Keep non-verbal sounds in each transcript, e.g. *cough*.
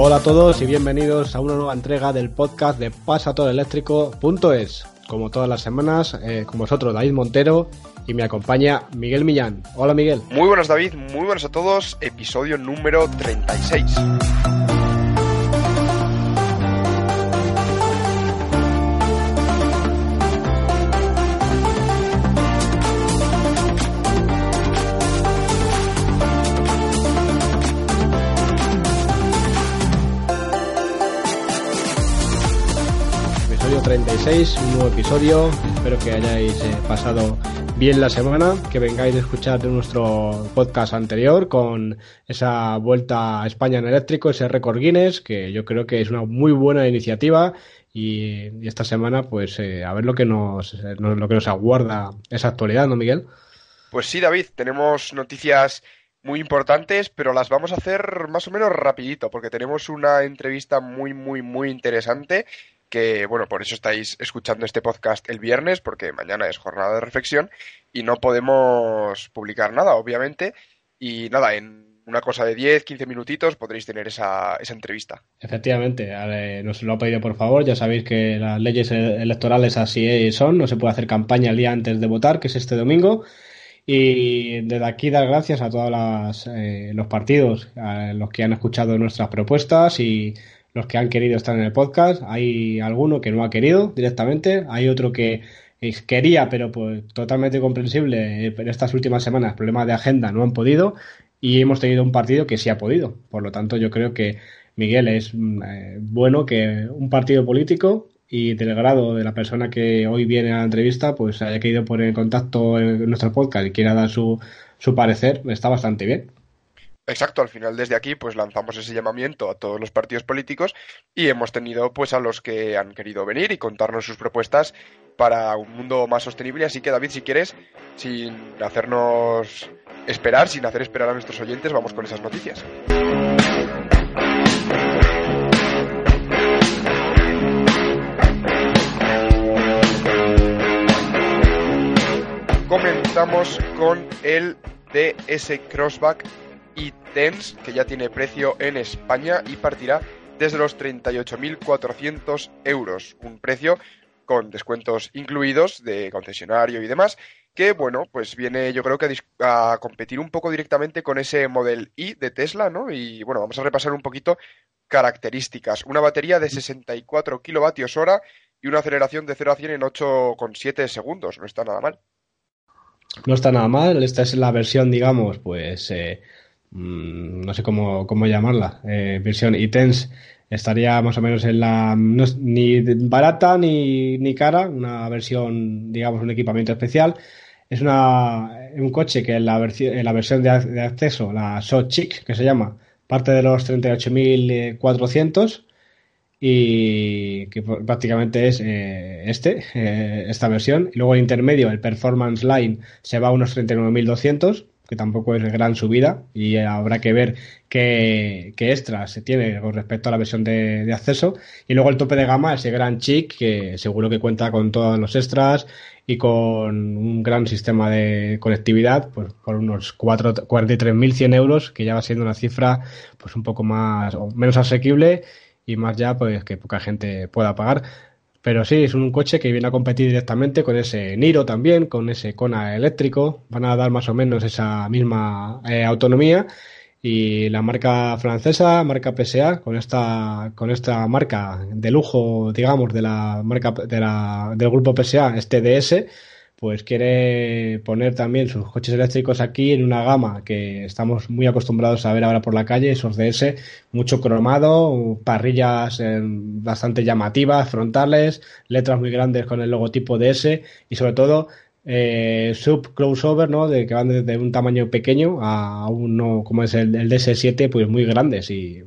Hola a todos y bienvenidos a una nueva entrega del podcast de pasatoreléctrico.es. Como todas las semanas, eh, con vosotros David Montero y me acompaña Miguel Millán. Hola Miguel. Muy buenas David, muy buenas a todos. Episodio número 36. 36, un nuevo episodio. Espero que hayáis eh, pasado bien la semana, que vengáis a escuchar nuestro podcast anterior con esa vuelta a España en eléctrico, ese récord Guinness, que yo creo que es una muy buena iniciativa. Y, y esta semana, pues eh, a ver lo que nos, eh, lo que nos aguarda esa actualidad, ¿no, Miguel? Pues sí, David, tenemos noticias muy importantes, pero las vamos a hacer más o menos rapidito, porque tenemos una entrevista muy, muy, muy interesante que, bueno, por eso estáis escuchando este podcast el viernes, porque mañana es jornada de reflexión y no podemos publicar nada, obviamente. Y nada, en una cosa de 10, 15 minutitos podréis tener esa, esa entrevista. Efectivamente, nos lo ha pedido por favor. Ya sabéis que las leyes electorales así son, no se puede hacer campaña el día antes de votar, que es este domingo. Y desde aquí dar gracias a todos eh, los partidos, a los que han escuchado nuestras propuestas y los que han querido estar en el podcast. Hay alguno que no ha querido directamente, hay otro que quería, pero pues totalmente comprensible, pero estas últimas semanas problemas de agenda no han podido y hemos tenido un partido que sí ha podido. Por lo tanto, yo creo que Miguel es eh, bueno que un partido político y del grado de la persona que hoy viene a la entrevista, pues haya querido poner en contacto en nuestro podcast y quiera dar su, su parecer, está bastante bien. Exacto, al final desde aquí pues lanzamos ese llamamiento a todos los partidos políticos y hemos tenido pues a los que han querido venir y contarnos sus propuestas para un mundo más sostenible. Así que David, si quieres, sin hacernos esperar, sin hacer esperar a nuestros oyentes, vamos con esas noticias. Comenzamos con el DS Crossback y TENS, que ya tiene precio en España y partirá desde los 38.400 euros. Un precio con descuentos incluidos de concesionario y demás, que bueno, pues viene yo creo que a, competir un poco directamente con ese Model I de Tesla, ¿no? Y bueno, vamos a repasar un poquito características. Una batería de 64 kilovatios hora y una aceleración de 0 a 100 en 8,7 segundos. No está nada mal. No está nada mal. Esta es la versión, digamos, pues eh, no sé cómo, cómo llamarla, eh, versión ITENS estaría más o menos en la no es ni barata ni, ni cara, una versión, digamos, un equipamiento especial. Es una, un coche que en la, versión, en la versión de, acceso, la So Chic, que se llama, parte de los 38.400 y que prácticamente es eh, este, eh, esta versión. Y luego el intermedio, el Performance Line, se va a unos 39.200 que tampoco es gran subida y habrá que ver qué, qué extras se tiene con respecto a la versión de, de, acceso. Y luego el tope de gama, ese gran chic que seguro que cuenta con todos los extras y con un gran sistema de conectividad, pues por unos 43.100 euros, que ya va siendo una cifra pues un poco más o menos asequible y más ya pues que poca gente pueda pagar. Pero sí, es un coche que viene a competir directamente con ese Niro también, con ese Kona eléctrico. Van a dar más o menos esa misma eh, autonomía. Y la marca francesa, marca PSA, con esta, con esta marca de lujo, digamos, de la marca de la, del grupo PSA, este DS, pues quiere poner también sus coches eléctricos aquí en una gama que estamos muy acostumbrados a ver ahora por la calle, esos DS, mucho cromado, parrillas eh, bastante llamativas, frontales, letras muy grandes con el logotipo DS y sobre todo eh, sub crossover, ¿no? De que van desde un tamaño pequeño a uno como es el, el DS7, pues muy grandes y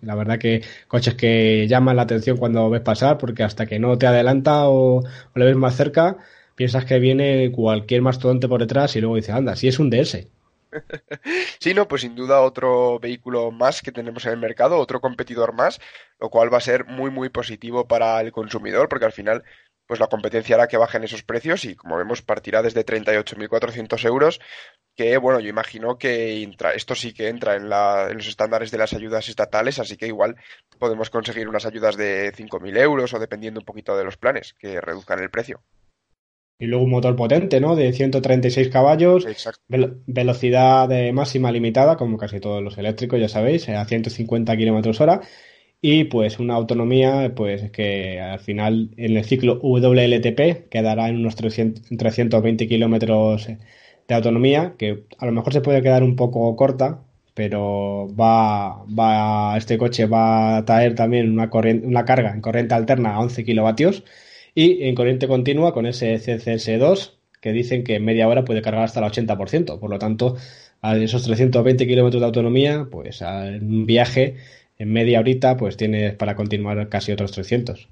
la verdad que coches que llaman la atención cuando ves pasar porque hasta que no te adelanta o, o le ves más cerca piensas que viene cualquier mastodonte por detrás y luego dices, anda, si es un DS. *laughs* Sí, no, pues sin duda otro vehículo más que tenemos en el mercado, otro competidor más, lo cual va a ser muy, muy positivo para el consumidor, porque al final, pues la competencia hará que bajen esos precios y como vemos partirá desde 38.400 euros, que bueno, yo imagino que entra, esto sí que entra en, la, en los estándares de las ayudas estatales, así que igual podemos conseguir unas ayudas de 5.000 euros o dependiendo un poquito de los planes que reduzcan el precio. Y luego un motor potente, ¿no? De 136 caballos, velocidad máxima limitada, como casi todos los eléctricos, ya sabéis, a 150 kilómetros hora. Y pues una autonomía, pues que al final en el ciclo WLTP quedará en unos 300, 320 kilómetros de autonomía, que a lo mejor se puede quedar un poco corta, pero va, va, este coche va a traer también una, corriente, una carga en corriente alterna a 11 kilovatios y en corriente continua con ese CCS2 que dicen que en media hora puede cargar hasta el 80%. Por lo tanto, a esos 320 kilómetros de autonomía, pues en un viaje en media horita, pues tienes para continuar casi otros 300.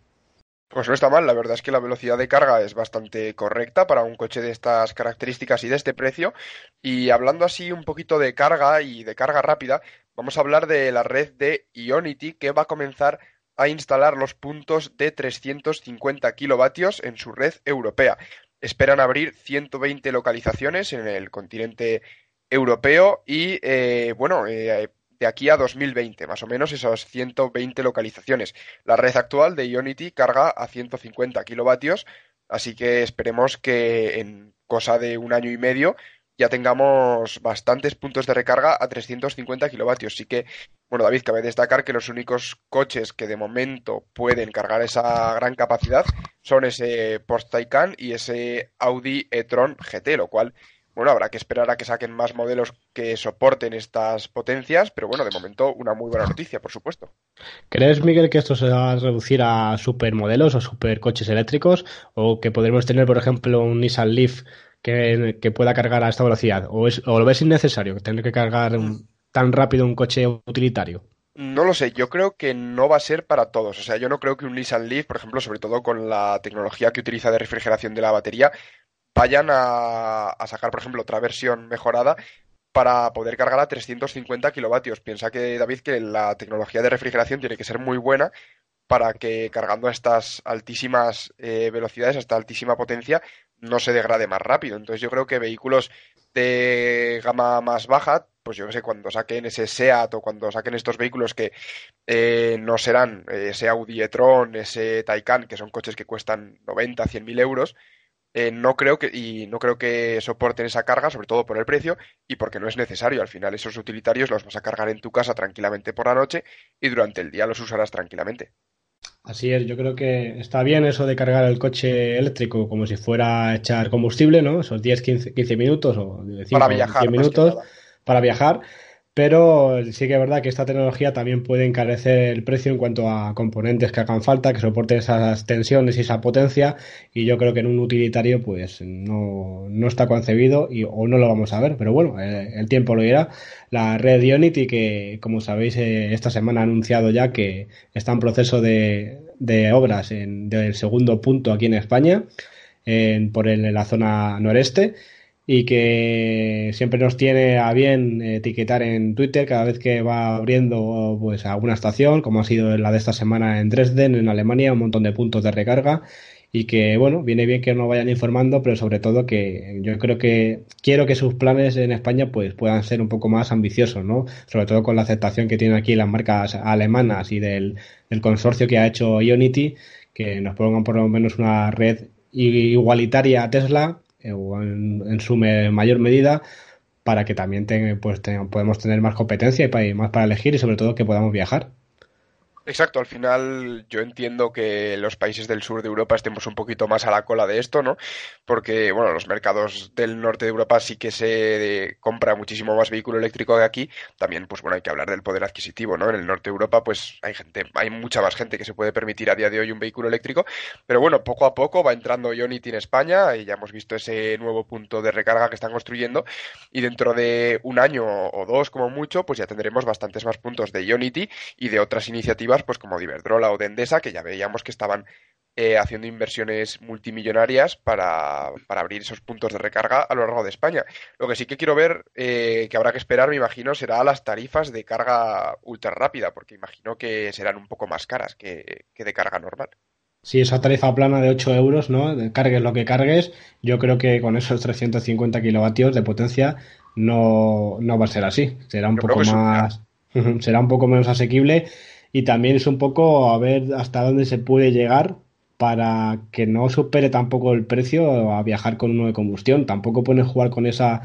Pues no está mal, la verdad es que la velocidad de carga es bastante correcta para un coche de estas características y de este precio. Y hablando así un poquito de carga y de carga rápida, vamos a hablar de la red de Ionity que va a comenzar a instalar los puntos de 350 kilovatios en su red europea. Esperan abrir 120 localizaciones en el continente europeo y, eh, bueno, eh, de aquí a 2020, más o menos esas 120 localizaciones. La red actual de Ionity carga a 150 kilovatios, así que esperemos que en cosa de un año y medio ya tengamos bastantes puntos de recarga a 350 kilovatios. Sí que, bueno, David, cabe destacar que los únicos coches que de momento pueden cargar esa gran capacidad son ese Porsche Taycan y ese Audi e-tron GT, lo cual, bueno, habrá que esperar a que saquen más modelos que soporten estas potencias, pero bueno, de momento una muy buena noticia, por supuesto. ¿Crees, Miguel, que esto se va a reducir a supermodelos o supercoches eléctricos? ¿O que podremos tener, por ejemplo, un Nissan Leaf que, pueda cargar a esta velocidad? ¿O, es, o lo ves innecesario tener que cargar tan rápido un coche utilitario? No lo sé, yo creo que no va a ser para todos. O sea, yo no creo que un Nissan Leaf, por ejemplo, sobre todo con la tecnología que utiliza de refrigeración de la batería, vayan a, sacar, por ejemplo, otra versión mejorada para poder cargar a 350 kilovatios. Piensa que, David, que la tecnología de refrigeración tiene que ser muy buena para que cargando a estas altísimas eh, velocidades, a esta altísima potencia, no se degrade más rápido. Entonces yo creo que vehículos de gama más baja, pues yo que sé, cuando saquen ese SEAT o cuando saquen estos vehículos que eh, no serán eh, ese Audi e-tron, ese Taycan, que son coches que cuestan 90, 100 mil euros, no creo que y no creo que soporten esa carga, sobre todo por el precio y porque no es necesario. Al final esos utilitarios los vas a cargar en tu casa tranquilamente por la noche y durante el día los usarás tranquilamente. Así es, yo creo que está bien eso de cargar el coche eléctrico como si fuera a echar combustible, ¿no? Esos 10, 15, 15 minutos o 5, para viajar, 10 minutos para viajar pero sí que es verdad que esta tecnología también puede encarecer el precio en cuanto a componentes que hagan falta, que soporten esas tensiones y esa potencia, y yo creo que en un utilitario pues no, no está concebido y, o no lo vamos a ver, pero bueno, eh, el, tiempo lo dirá. La red Ionity, que como sabéis eh, esta semana ha anunciado ya que está en proceso de, obras en, del segundo punto aquí en España, por en la zona noreste, y que siempre nos tiene a bien etiquetar en Twitter cada vez que va abriendo pues alguna estación, como ha sido la de esta semana en Dresden, en Alemania, un montón de puntos de recarga y que bueno, viene bien que nos vayan informando, pero sobre todo que yo creo que quiero que sus planes en España pues puedan ser un poco más ambiciosos, ¿no? Sobre todo con la aceptación que tienen aquí las marcas alemanas y del, del consorcio que ha hecho Ionity, que nos pongan por lo menos una red igualitaria a Tesla o en, su mayor medida para que también pues, podemos tener más competencia y más para elegir y sobre todo que podamos viajar. Exacto, al final yo entiendo que los países del sur de Europa estemos un poquito más a la cola de esto, ¿no? Porque, bueno, los mercados del norte de Europa sí que se compra muchísimo más vehículo eléctrico que aquí. También, pues bueno, hay que hablar del poder adquisitivo, ¿no? En el norte de Europa, pues hay gente, hay mucha más gente que se puede permitir a día de hoy un vehículo eléctrico. Pero bueno, poco a poco va entrando Ionity en España y ya hemos visto ese nuevo punto de recarga que están construyendo. Y dentro de un año o dos, como mucho, pues ya tendremos bastantes más puntos de Ionity y de otras iniciativas pues como de Iberdrola o de Endesa, que ya veíamos que estaban eh, haciendo inversiones multimillonarias para, abrir esos puntos de recarga a lo largo de España. Lo que sí que quiero ver, eh, que habrá que esperar, me imagino, será las tarifas de carga ultra rápida, porque imagino que serán un poco más caras que, de carga normal. Si esa tarifa plana de 8 euros, ¿no? Cargues lo que cargues, yo creo que con esos 350 kilovatios de potencia no, no va a ser así. Será un poco más. *laughs* será un poco menos asequible y también es un poco a ver hasta dónde se puede llegar para que no supere tampoco el precio a viajar con uno de combustión. Tampoco pueden jugar con esa.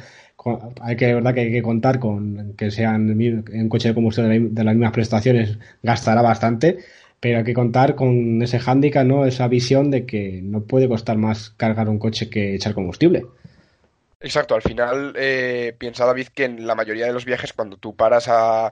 hay que, verdad que hay que contar con que sean en coche de combustión de, las mismas prestaciones, gastará bastante, pero hay que contar con ese hándicap, ¿no? Esa visión de que no puede costar más cargar un coche que echar combustible. Exacto, al final eh, piensa David que en la mayoría de los viajes cuando tú paras a,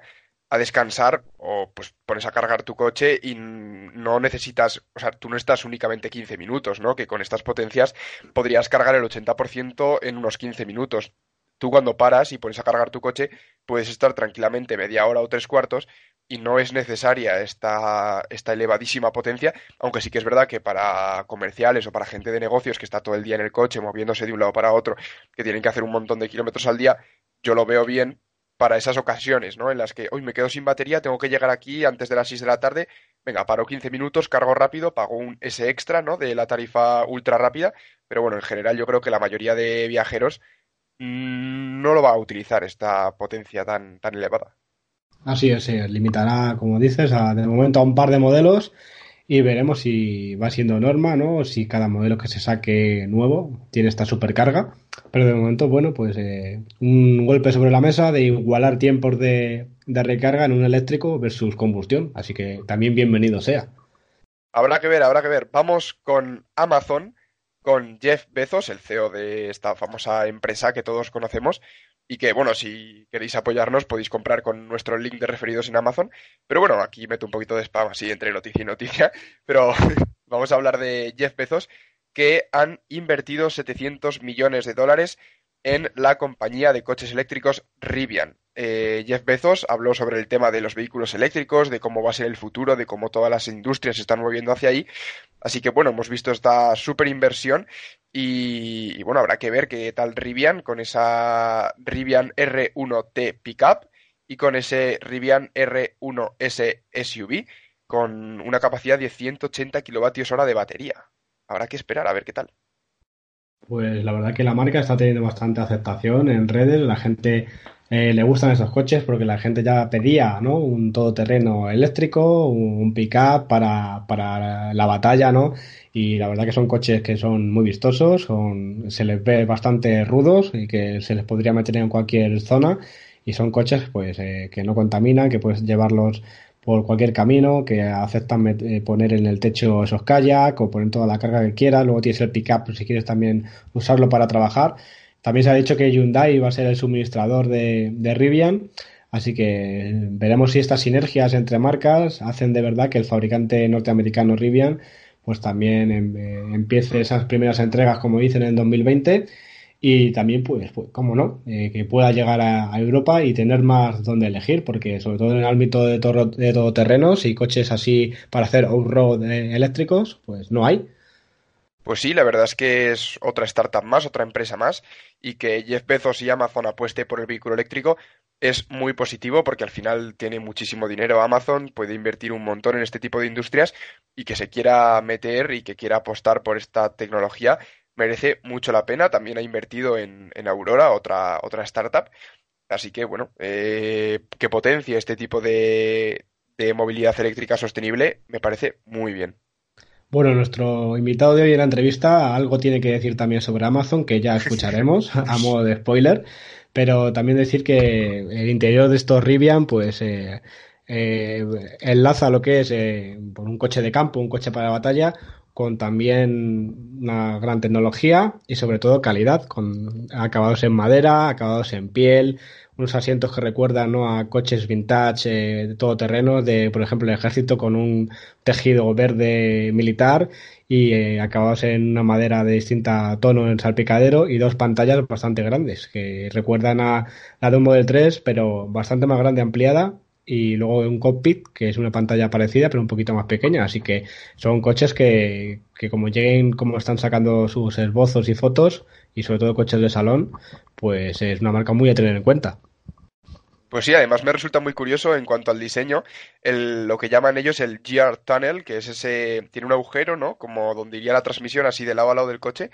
a descansar o pues pones a cargar tu coche y no necesitas, o sea, tú no estás únicamente 15 minutos, ¿no? Que con estas potencias podrías cargar el 80% en unos 15 minutos. Tú cuando paras y pones a cargar tu coche puedes estar tranquilamente media hora o tres cuartos y no es necesaria esta, esta elevadísima potencia, aunque sí que es verdad que para comerciales o para gente de negocios que está todo el día en el coche moviéndose de un lado para otro, que tienen que hacer un montón de kilómetros al día, yo lo veo bien para esas ocasiones, ¿no? En las que hoy me quedo sin batería, tengo que llegar aquí antes de las 6 de la tarde, venga, paro 15 minutos, cargo rápido, pago un ese extra, ¿no? De la tarifa ultra rápida, pero bueno, en general yo creo que la mayoría de viajeros mm, no lo va a utilizar esta potencia tan, tan elevada. Así es, limitará, como dices, a, de momento a un par de modelos y veremos si va siendo norma, ¿no? O si cada modelo que se saque nuevo tiene esta supercarga. Pero de momento, bueno, pues eh, un golpe sobre la mesa de igualar tiempos de, de recarga en un eléctrico versus combustión. Así que también bienvenido sea. Habrá que ver, habrá que ver. Vamos con Amazon, con Jeff Bezos, el CEO de esta famosa empresa que todos conocemos, y que, bueno, si queréis apoyarnos podéis comprar con nuestro link de referidos en Amazon. Pero bueno, aquí meto un poquito de spam así entre noticia y noticia, *laughs* pero *laughs* vamos a hablar de Jeff Bezos, que han invertido 700 millones de dólares en la compañía de coches eléctricos Rivian. Eh, Jeff Bezos habló sobre el tema de los vehículos eléctricos, de cómo va a ser el futuro, de cómo todas las industrias se están moviendo hacia ahí. Así que bueno, hemos visto esta super inversión y, bueno, habrá que ver qué tal Rivian con esa Rivian R1T Pickup y con ese Rivian R1S SUV con una capacidad de 180 kilovatios hora de batería. Habrá que esperar a ver qué tal. Pues la verdad que la marca está teniendo bastante aceptación en redes, la gente eh, le gustan esos coches porque la gente ya pedía ¿no? un todoterreno eléctrico, un pick-up para, para la batalla, ¿no? Y la verdad que son coches que son muy vistosos, son, se les ve bastante rudos y que se les podría meter en cualquier zona y son coches pues eh, que no contaminan, que puedes llevarlos por cualquier camino, que aceptan eh, poner en el techo esos kayak o poner toda la carga que quieras. Luego tienes el pickup si quieres también usarlo para trabajar. También se ha dicho que Hyundai va a ser el suministrador de, de Rivian. Así que veremos si estas sinergias entre marcas hacen de verdad que el fabricante norteamericano Rivian pues también em, eh, empiece esas primeras entregas como dicen en 2020 y también, pues, pues cómo no, eh, que pueda llegar a, Europa y tener más donde elegir, porque sobre todo en el ámbito de, de todoterrenos y coches así para hacer off-road eh, eléctricos, pues no hay. Pues sí, la verdad es que es otra startup más, otra empresa más, y que Jeff Bezos y Amazon apueste por el vehículo eléctrico es muy positivo porque al final tiene muchísimo dinero Amazon, puede invertir un montón en este tipo de industrias y que se quiera meter y que quiera apostar por esta tecnología merece mucho la pena. También ha invertido en, Aurora, otra, otra startup. Así que, bueno, eh, que potencie este tipo de, de movilidad eléctrica sostenible me parece muy bien. Bueno, nuestro invitado de hoy en la entrevista algo tiene que decir también sobre Amazon, que ya escucharemos *laughs* a modo de spoiler, pero también decir que el interior de estos Rivian, pues eh, eh, enlaza lo que es por un coche de campo, un coche para la batalla, con también una gran tecnología y sobre todo calidad, con acabados en madera, acabados en piel, unos asientos que recuerdan ¿no? a coches vintage eh, todoterreno de, por ejemplo, el ejército con un tejido verde militar y eh, acabados en una madera de distinta tono en salpicadero y dos pantallas bastante grandes que recuerdan a la de un Model 3 pero bastante más grande ampliada y luego un cockpit que es una pantalla parecida pero un poquito más pequeña así que son coches que, que como lleguen como están sacando sus esbozos y fotos y sobre todo coches de salón pues es una marca muy a tener en cuenta pues sí, además me resulta muy curioso en cuanto al diseño, el, lo que llaman ellos el GR Tunnel, que es ese, tiene un agujero, ¿no? Como donde iría la transmisión así de lado a lado del coche,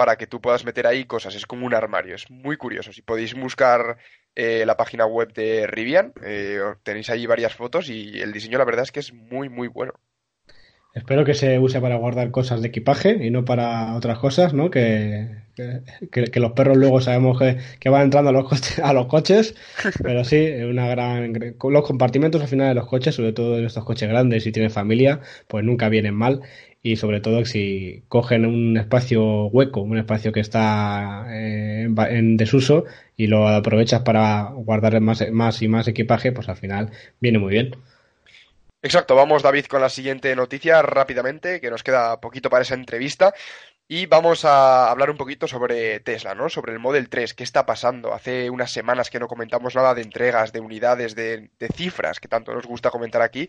para que tú puedas meter ahí cosas. Es como un armario, es muy curioso. Si podéis buscar eh, la página web de Rivian, eh, tenéis ahí varias fotos y el diseño la verdad es que es muy, muy bueno. Espero que se use para guardar cosas de equipaje y no para otras cosas, ¿no? Que, que, los perros luego sabemos que, van entrando a los, coches, a los coches, *laughs* pero sí, una gran... Los compartimentos al final de los coches, sobre todo en estos coches grandes, si tienen familia, pues nunca vienen mal y sobre todo si cogen un espacio hueco, un espacio que está eh, en desuso y lo aprovechas para guardar más, más y más equipaje, pues al final viene muy bien. Exacto, vamos David con la siguiente noticia rápidamente, que nos queda poquito para esa entrevista. Y vamos a hablar un poquito sobre Tesla, ¿no? Sobre el Model 3, qué está pasando. Hace unas semanas que no comentamos nada de entregas, de unidades, de, cifras, que tanto nos gusta comentar aquí.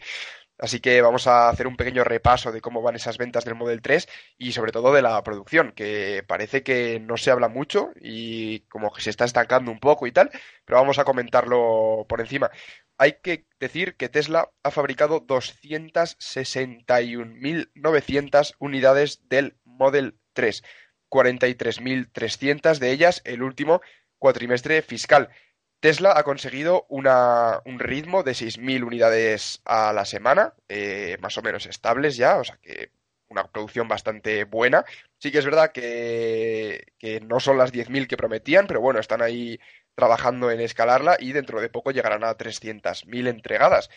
Así que vamos a hacer un pequeño repaso de cómo van esas ventas del Model 3 y sobre todo de la producción, que parece que no se habla mucho y como que se está estancando un poco y tal, pero vamos a comentarlo por encima. Hay que decir que Tesla ha fabricado 261.900 unidades del Model 3, 43.300 de ellas el último cuatrimestre fiscal. Tesla ha conseguido una, un ritmo de 6.000 unidades a la semana, eh, más o menos estables ya, o sea que una producción bastante buena. Sí que es verdad que, no son las 10.000 que prometían, pero bueno, están ahí trabajando en escalarla y dentro de poco llegarán a 300.000 entregadas.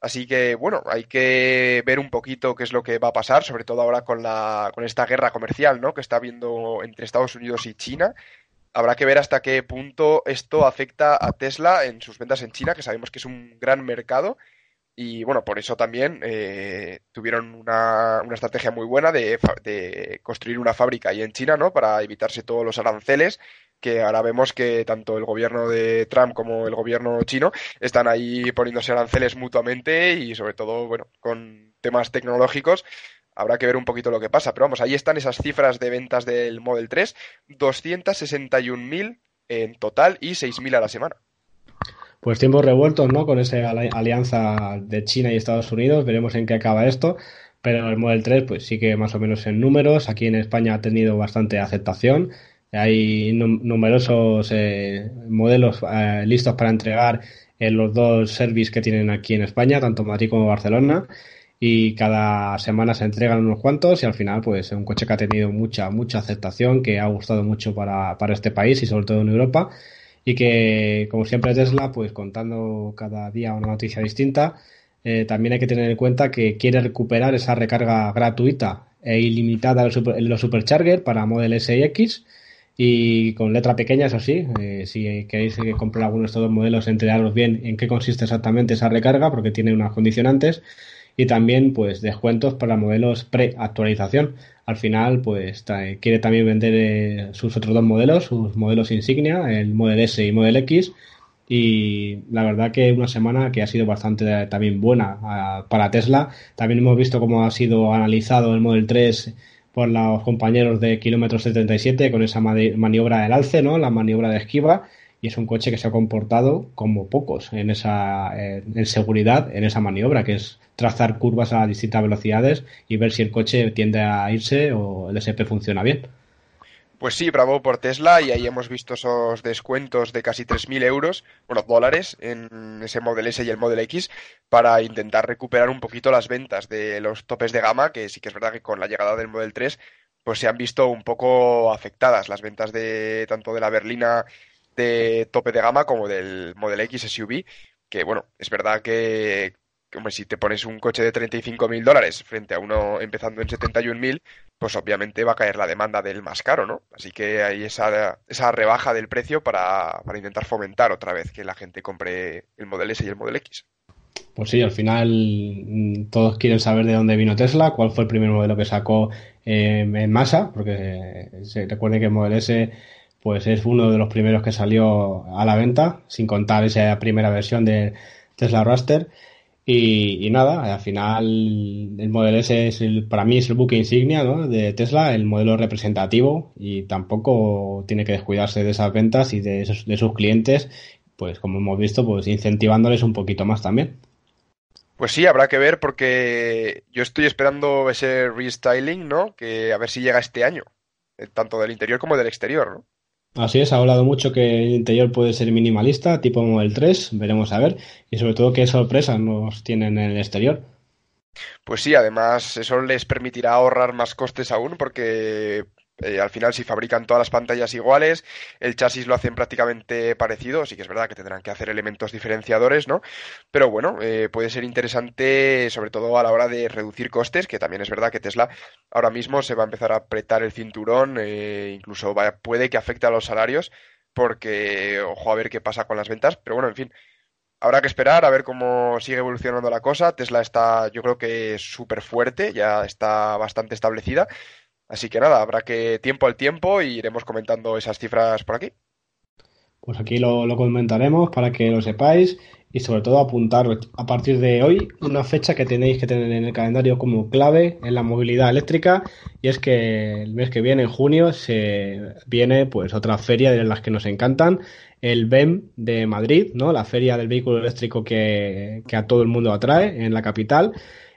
Así que, bueno, hay que ver un poquito qué es lo que va a pasar, sobre todo ahora con, la, con esta guerra comercial ¿no? que está habiendo entre Estados Unidos y China. Habrá que ver hasta qué punto esto afecta a Tesla en sus ventas en China, que sabemos que es un gran mercado. Y bueno, por eso también eh, tuvieron una, una, estrategia muy buena de, de, construir una fábrica ahí en China, ¿no? Para evitarse todos los aranceles que ahora vemos que tanto el gobierno de Trump como el gobierno chino están ahí poniéndose aranceles mutuamente y sobre todo, bueno, con temas tecnológicos. Habrá que ver un poquito lo que pasa, pero vamos, ahí están esas cifras de ventas del Model 3, 261.000 en total y 6.000 a la semana. Pues tiempos revueltos, ¿no? Con esa alianza de China y Estados Unidos, veremos en qué acaba esto pero el Model 3 pues sí que más o menos en números, aquí en España ha tenido bastante aceptación hay numerosos eh, modelos eh, listos para entregar en los dos servicios que tienen aquí en España, tanto Madrid como Barcelona. Y cada semana se entregan unos cuantos y al final pues es un coche que ha tenido mucha, mucha aceptación, que ha gustado mucho para, para este país y sobre todo en Europa. Y que, como siempre Tesla, pues contando cada día una noticia distinta, eh, también hay que tener en cuenta que quiere recuperar esa recarga gratuita e ilimitada en los Supercharger para Model S y X y con letra pequeña, eso sí, eh, si queréis comprar alguno de estos dos modelos, enteraros bien en qué consiste exactamente esa recarga, porque tiene unas condicionantes, y también pues descuentos para modelos pre-actualización. Al final, pues quiere también vender eh, sus otros dos modelos, sus modelos insignia, el Model S y Model X, y la verdad que una semana que ha sido bastante eh, también buena ah, para Tesla. También hemos visto cómo ha sido analizado el Model 3 por los compañeros de kilómetro 77 con esa maniobra del alce, ¿no? La maniobra de esquiva y es un coche que se ha comportado como pocos en esa en seguridad en esa maniobra que es trazar curvas a distintas velocidades y ver si el coche tiende a irse o el SP funciona bien. Pues sí, bravo por Tesla y ahí hemos visto esos descuentos de casi 3.000 euros, bueno, dólares en ese Model S y el Model X para intentar recuperar un poquito las ventas de los topes de gama, que sí que es verdad que con la llegada del Model 3 pues se han visto un poco afectadas las ventas de tanto de la berlina de tope de gama como del Model X SUV, que bueno, es verdad que como si te pones un coche de 35.000 dólares frente a uno empezando en 71.000, pues obviamente va a caer la demanda del más caro, ¿no? Así que hay esa, esa rebaja del precio para, para intentar fomentar otra vez que la gente compre el Model S y el Model X. Pues sí, al final mm, todos quieren saber de dónde vino Tesla, cuál fue el primer modelo que sacó eh, en masa, porque se recuerde que el Model S pues es uno de los primeros que salió a la venta, sin contar esa primera versión de Tesla Raster. Y, nada, al final el Model S es el, para mí es el buque insignia ¿no? de Tesla, el modelo representativo y tampoco tiene que descuidarse de esas ventas y de, de sus clientes, pues como hemos visto, pues incentivándoles un poquito más también. Pues sí, habrá que ver porque yo estoy esperando ese restyling, ¿no? Que a ver si llega este año, eh, tanto del interior como del exterior, ¿no? Así es, ha hablado mucho que el interior puede ser minimalista, tipo Model 3, veremos a ver, y sobre todo qué sorpresas nos tienen en el exterior. Pues sí, además eso les permitirá ahorrar más costes aún porque eh, al final, si fabrican todas las pantallas iguales, el chasis lo hacen prácticamente parecido, sí que es verdad que tendrán que hacer elementos diferenciadores, ¿no? Pero bueno, eh, puede ser interesante, sobre todo a la hora de reducir costes, que también es verdad que Tesla ahora mismo se va a empezar a apretar el cinturón, eh, incluso puede que afecte a los salarios, porque ojo a ver qué pasa con las ventas, pero bueno, en fin. Habrá que esperar a ver cómo sigue evolucionando la cosa. Tesla está, yo creo que súper fuerte, ya está bastante establecida Así que nada, habrá que tiempo al tiempo y iremos comentando esas cifras por aquí. Pues aquí lo, comentaremos para que lo sepáis y sobre todo apuntar a partir de hoy una fecha que tenéis que tener en el calendario como clave en la movilidad eléctrica y es que el mes que viene, en junio, se viene pues otra feria de las que nos encantan, el BEM de Madrid, ¿no? La feria del vehículo eléctrico que a todo el mundo atrae en la capital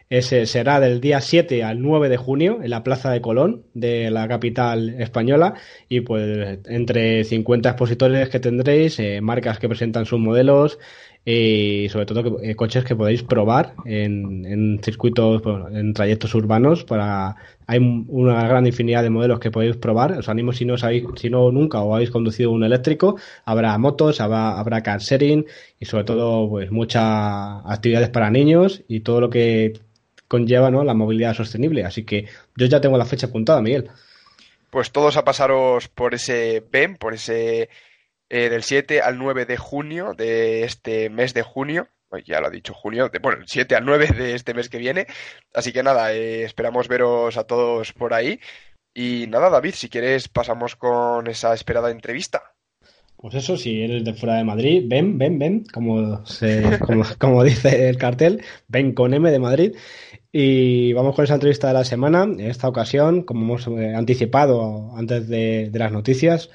ese será del día 7 al 9 de junio en la Plaza de Colón de la capital española y pues entre 50 expositores que tendréis, eh, marcas que presentan sus modelos y sobre todo eh, coches que podéis probar en, circuitos, en trayectos urbanos para hay una gran infinidad de modelos que podéis probar. Os animo si no sabéis, si no nunca o habéis conducido un eléctrico, habrá motos, habrá, habrá car sharing y sobre todo pues muchas actividades para niños y todo lo que conlleva ¿no? la movilidad sostenible. Así que yo ya tengo la fecha apuntada, Miguel. Pues todos a pasaros por ese BEM, por ese eh, del 7 al 9 de junio de este mes de junio. Ya lo ha dicho junio, de, bueno, el 7 al 9 de este mes que viene. Así que nada, eh, esperamos veros a todos por ahí. Y nada, David, si quieres pasamos con esa esperada entrevista. Pues eso, si eres de fuera de Madrid, ven, ven, ven, como, como, como, dice el cartel, ven con M de Madrid. Y vamos con esa entrevista de la semana. En esta ocasión, como hemos eh, anticipado antes de, las noticias,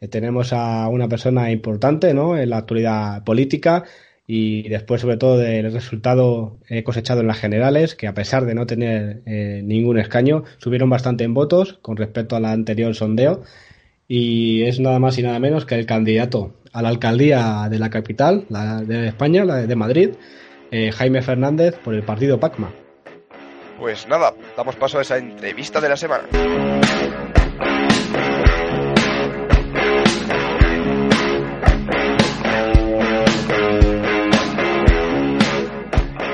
eh, tenemos a una persona importante ¿no? en la actualidad política y después, sobre todo, del resultado eh, cosechado en las generales, que a pesar de no tener ningún escaño, subieron bastante en votos con respecto al anterior sondeo. Y es nada más y nada menos que el candidato a la alcaldía de la capital la de España, la de Madrid, Jaime Fernández, por el partido PACMA. Pues nada, damos paso a esa entrevista de la semana.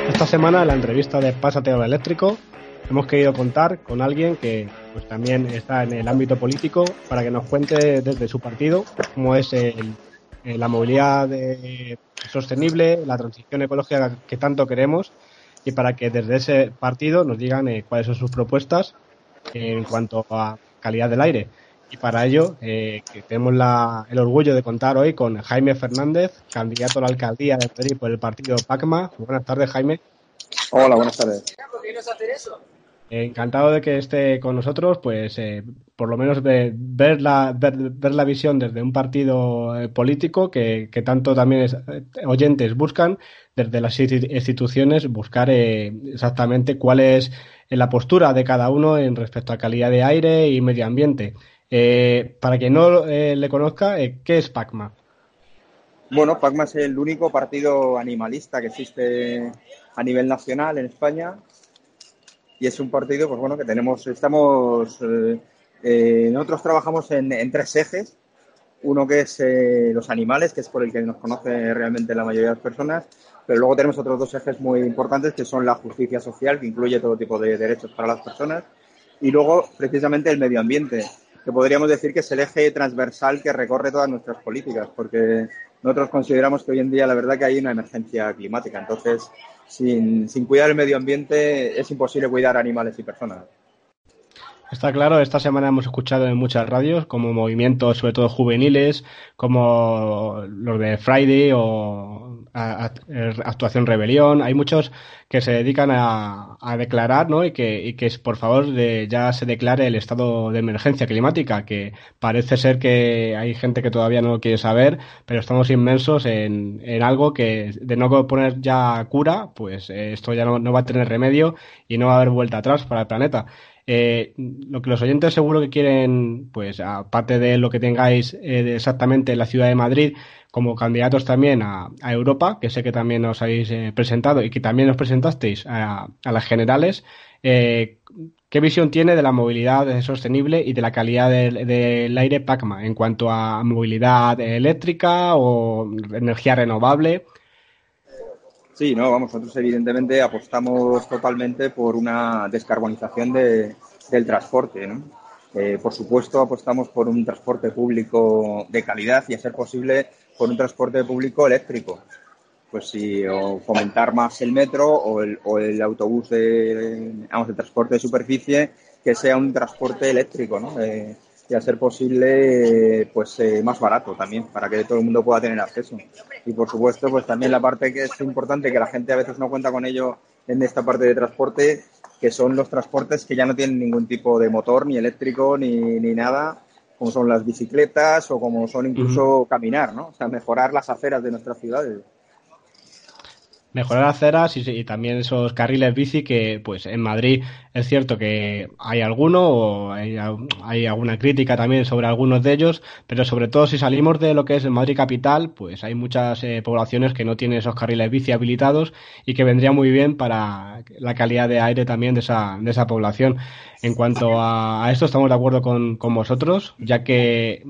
Esta semana en la entrevista de Pásate al Eléctrico hemos querido contar con alguien que pues también está en el ámbito político para que nos cuente desde su partido cómo es la movilidad sostenible, la transición ecológica que tanto queremos y para que desde ese partido nos digan eh, cuáles son sus propuestas en cuanto a calidad del aire. Y para ello eh, tenemos el orgullo de contar hoy con Jaime Fernández, candidato a la alcaldía de Madrid por el partido PACMA. Buenas tardes, Jaime. Hola, buenas tardes. Encantado de que esté con nosotros, pues eh, por lo menos ver, la, ver, la visión desde un partido eh, político que, tanto también eh, oyentes buscan, desde las instituciones, buscar exactamente cuál es la postura de cada uno en respecto a calidad de aire y medio ambiente. para quien no le conozca, ¿qué es PACMA? Bueno, PACMA es el único partido animalista que existe a nivel nacional en España y es un partido, pues bueno, que tenemos, estamos, eh, eh, nosotros trabajamos en, tres ejes. Uno que es eh, los animales, que es por el que nos conoce realmente la mayoría de las personas. pero luego tenemos otros dos ejes muy importantes que son la justicia social, que incluye todo tipo de derechos para las personas, y luego precisamente el medio ambiente, que podríamos decir que es el eje transversal que recorre todas nuestras políticas, porque nosotros consideramos que hoy en día la verdad que hay una emergencia climática, entonces sin, sin cuidar el medio ambiente es imposible cuidar animales y personas. Está claro, esta semana hemos escuchado en muchas radios como movimientos, sobre todo juveniles, como los de Friday o Actuación Rebelión. Hay muchos que se dedican a, declarar, ¿no? Y que, que por favor de, ya se declare el estado de emergencia climática, que parece ser que hay gente que todavía no lo quiere saber, pero estamos inmensos en, en algo que de no poner ya cura, pues eh, esto ya no, no va a tener remedio y no va a haber vuelta atrás para el planeta. Eh, lo que los oyentes seguro que quieren, pues aparte de lo que tengáis eh, exactamente en la ciudad de Madrid, como candidatos también a, Europa, que sé que también os habéis eh, presentado y que también os presentasteis a, las generales, ¿qué visión tiene de la movilidad sostenible y de la calidad del, aire PACMA en cuanto a movilidad eléctrica o energía renovable? Sí, no, vamos, nosotros evidentemente apostamos totalmente por una descarbonización de, del transporte, ¿no? Eh, por supuesto, apostamos por un transporte público de calidad y, a ser posible, por un transporte público eléctrico. Pues sí, o fomentar más el metro o el, o el autobús de, vamos, el transporte de superficie que sea un transporte eléctrico, ¿no? Eh, y a ser posible pues eh, más barato también para que todo el mundo pueda tener acceso. Y por supuesto pues también la parte que es importante que la gente a veces no cuenta con ello en esta parte de transporte que son los transportes que ya no tienen ningún tipo de motor ni eléctrico ni, ni nada como son las bicicletas o como son incluso caminar no o sea mejorar las aceras de nuestras ciudades mejorar aceras y, también esos carriles bici que pues en Madrid es cierto que hay alguno o hay, alguna crítica también sobre algunos de ellos pero sobre todo si salimos de lo que es el Madrid capital pues hay muchas eh, poblaciones que no tienen esos carriles bici habilitados y que vendría muy bien para la calidad de aire también de esa, de esa población. En cuanto a, esto estamos de acuerdo con, con vosotros ya que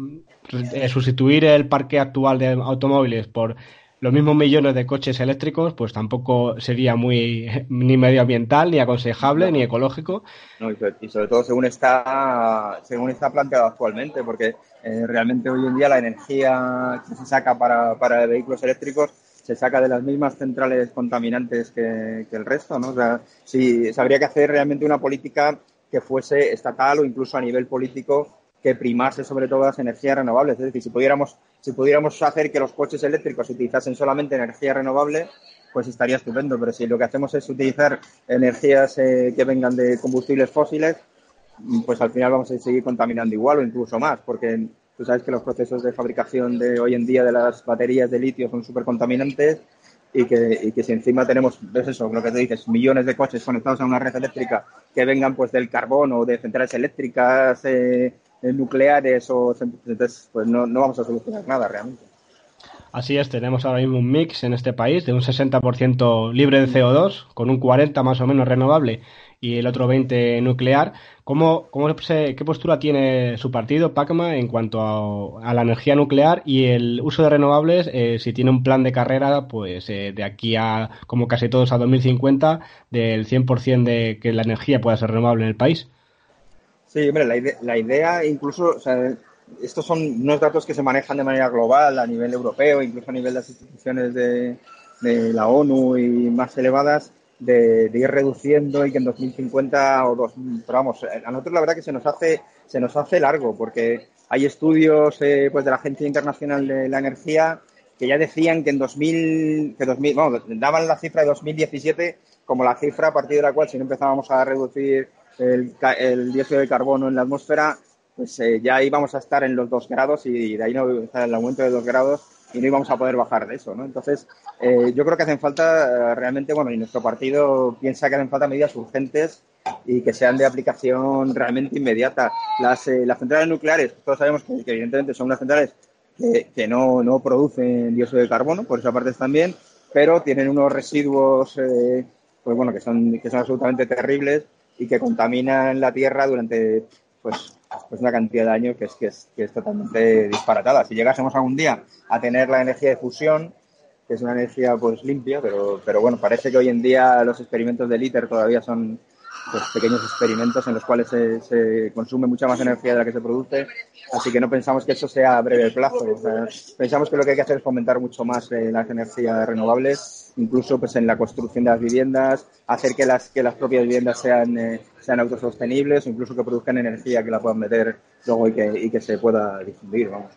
eh, sustituir el parque actual de automóviles por los mismos millones de coches eléctricos, pues tampoco sería muy *laughs* ni medioambiental, ni aconsejable, ni ecológico. y, sobre, todo según está, según está planteado actualmente, porque eh, realmente hoy en día la energía que se saca para, para vehículos eléctricos se saca de las mismas centrales contaminantes que, que el resto, ¿no? O sea, sí, se habría que hacer realmente una política que fuese estatal o incluso a nivel político que primase sobre todo las energías renovables. Es decir, si pudiéramos, si pudiéramos hacer que los coches eléctricos utilizasen solamente energía renovable, pues estaría estupendo. Pero si lo que hacemos es utilizar energías eh, que vengan de combustibles fósiles, pues al final vamos a seguir contaminando igual o incluso más, porque tú sabes que los procesos de fabricación de hoy en día de las baterías de litio son súper contaminantes y que, y que si encima tenemos, ves eso, lo que te dices, millones de coches conectados a una red eléctrica que vengan pues del carbón o de centrales eléctricas eh, nucleares o entonces pues no, no vamos a solucionar nada realmente. Así es, tenemos ahora mismo un mix en este país de un 60% libre de CO2, con un 40% más o menos renovable y el otro 20% nuclear. ¿Cómo, cómo se, ¿Qué postura tiene su partido, PACMA, en cuanto a, la energía nuclear y el uso de renovables? Eh, si tiene un plan de carrera, pues eh, de aquí a, como casi todos, a 2050, del 100% de que la energía pueda ser renovable en el país. Sí, hombre, la, idea, la idea incluso, estos son unos datos que se manejan de manera global a nivel europeo, incluso a nivel de las instituciones de, de la ONU y más elevadas, de, ir reduciendo y que en 2050 o dos, pero vamos, a nosotros la verdad que se nos hace, se nos hace largo porque hay estudios eh, pues de la Agencia Internacional de la Energía que ya decían que en 2000, que 2000, vamos, daban la cifra de 2017 como la cifra a partir de la cual si no empezábamos a reducir el, dióxido de carbono en la atmósfera, pues eh, ya íbamos a estar en los dos grados y de ahí no el aumento de dos grados y no íbamos a poder bajar de eso, ¿no? Entonces, eh, yo creo que hacen falta eh, realmente, bueno, y nuestro partido piensa que hacen falta medidas urgentes y que sean de aplicación realmente inmediata. Las, las centrales nucleares, todos sabemos que, evidentemente son unas centrales que, no, no, producen dióxido de carbono, por esa parte también, pero tienen unos residuos, pues bueno, que son, que son absolutamente terribles y que contaminan la Tierra durante pues, pues una cantidad de años que es, que es, que es totalmente disparatada. Si llegásemos algún día a tener la energía de fusión, que es una energía pues limpia, pero, pero bueno, parece que hoy en día los experimentos del ITER todavía son pues, pequeños experimentos en los cuales se, consume mucha más energía de la que se produce, así que no pensamos que eso sea a breve plazo. pensamos que lo que hay que hacer es fomentar mucho más eh, las energías renovables, incluso pues en la construcción de las viviendas, hacer que las que las propias viviendas sean eh, sean autosostenibles, incluso que produzcan energía que la puedan meter luego y que, y que se pueda difundir, vamos.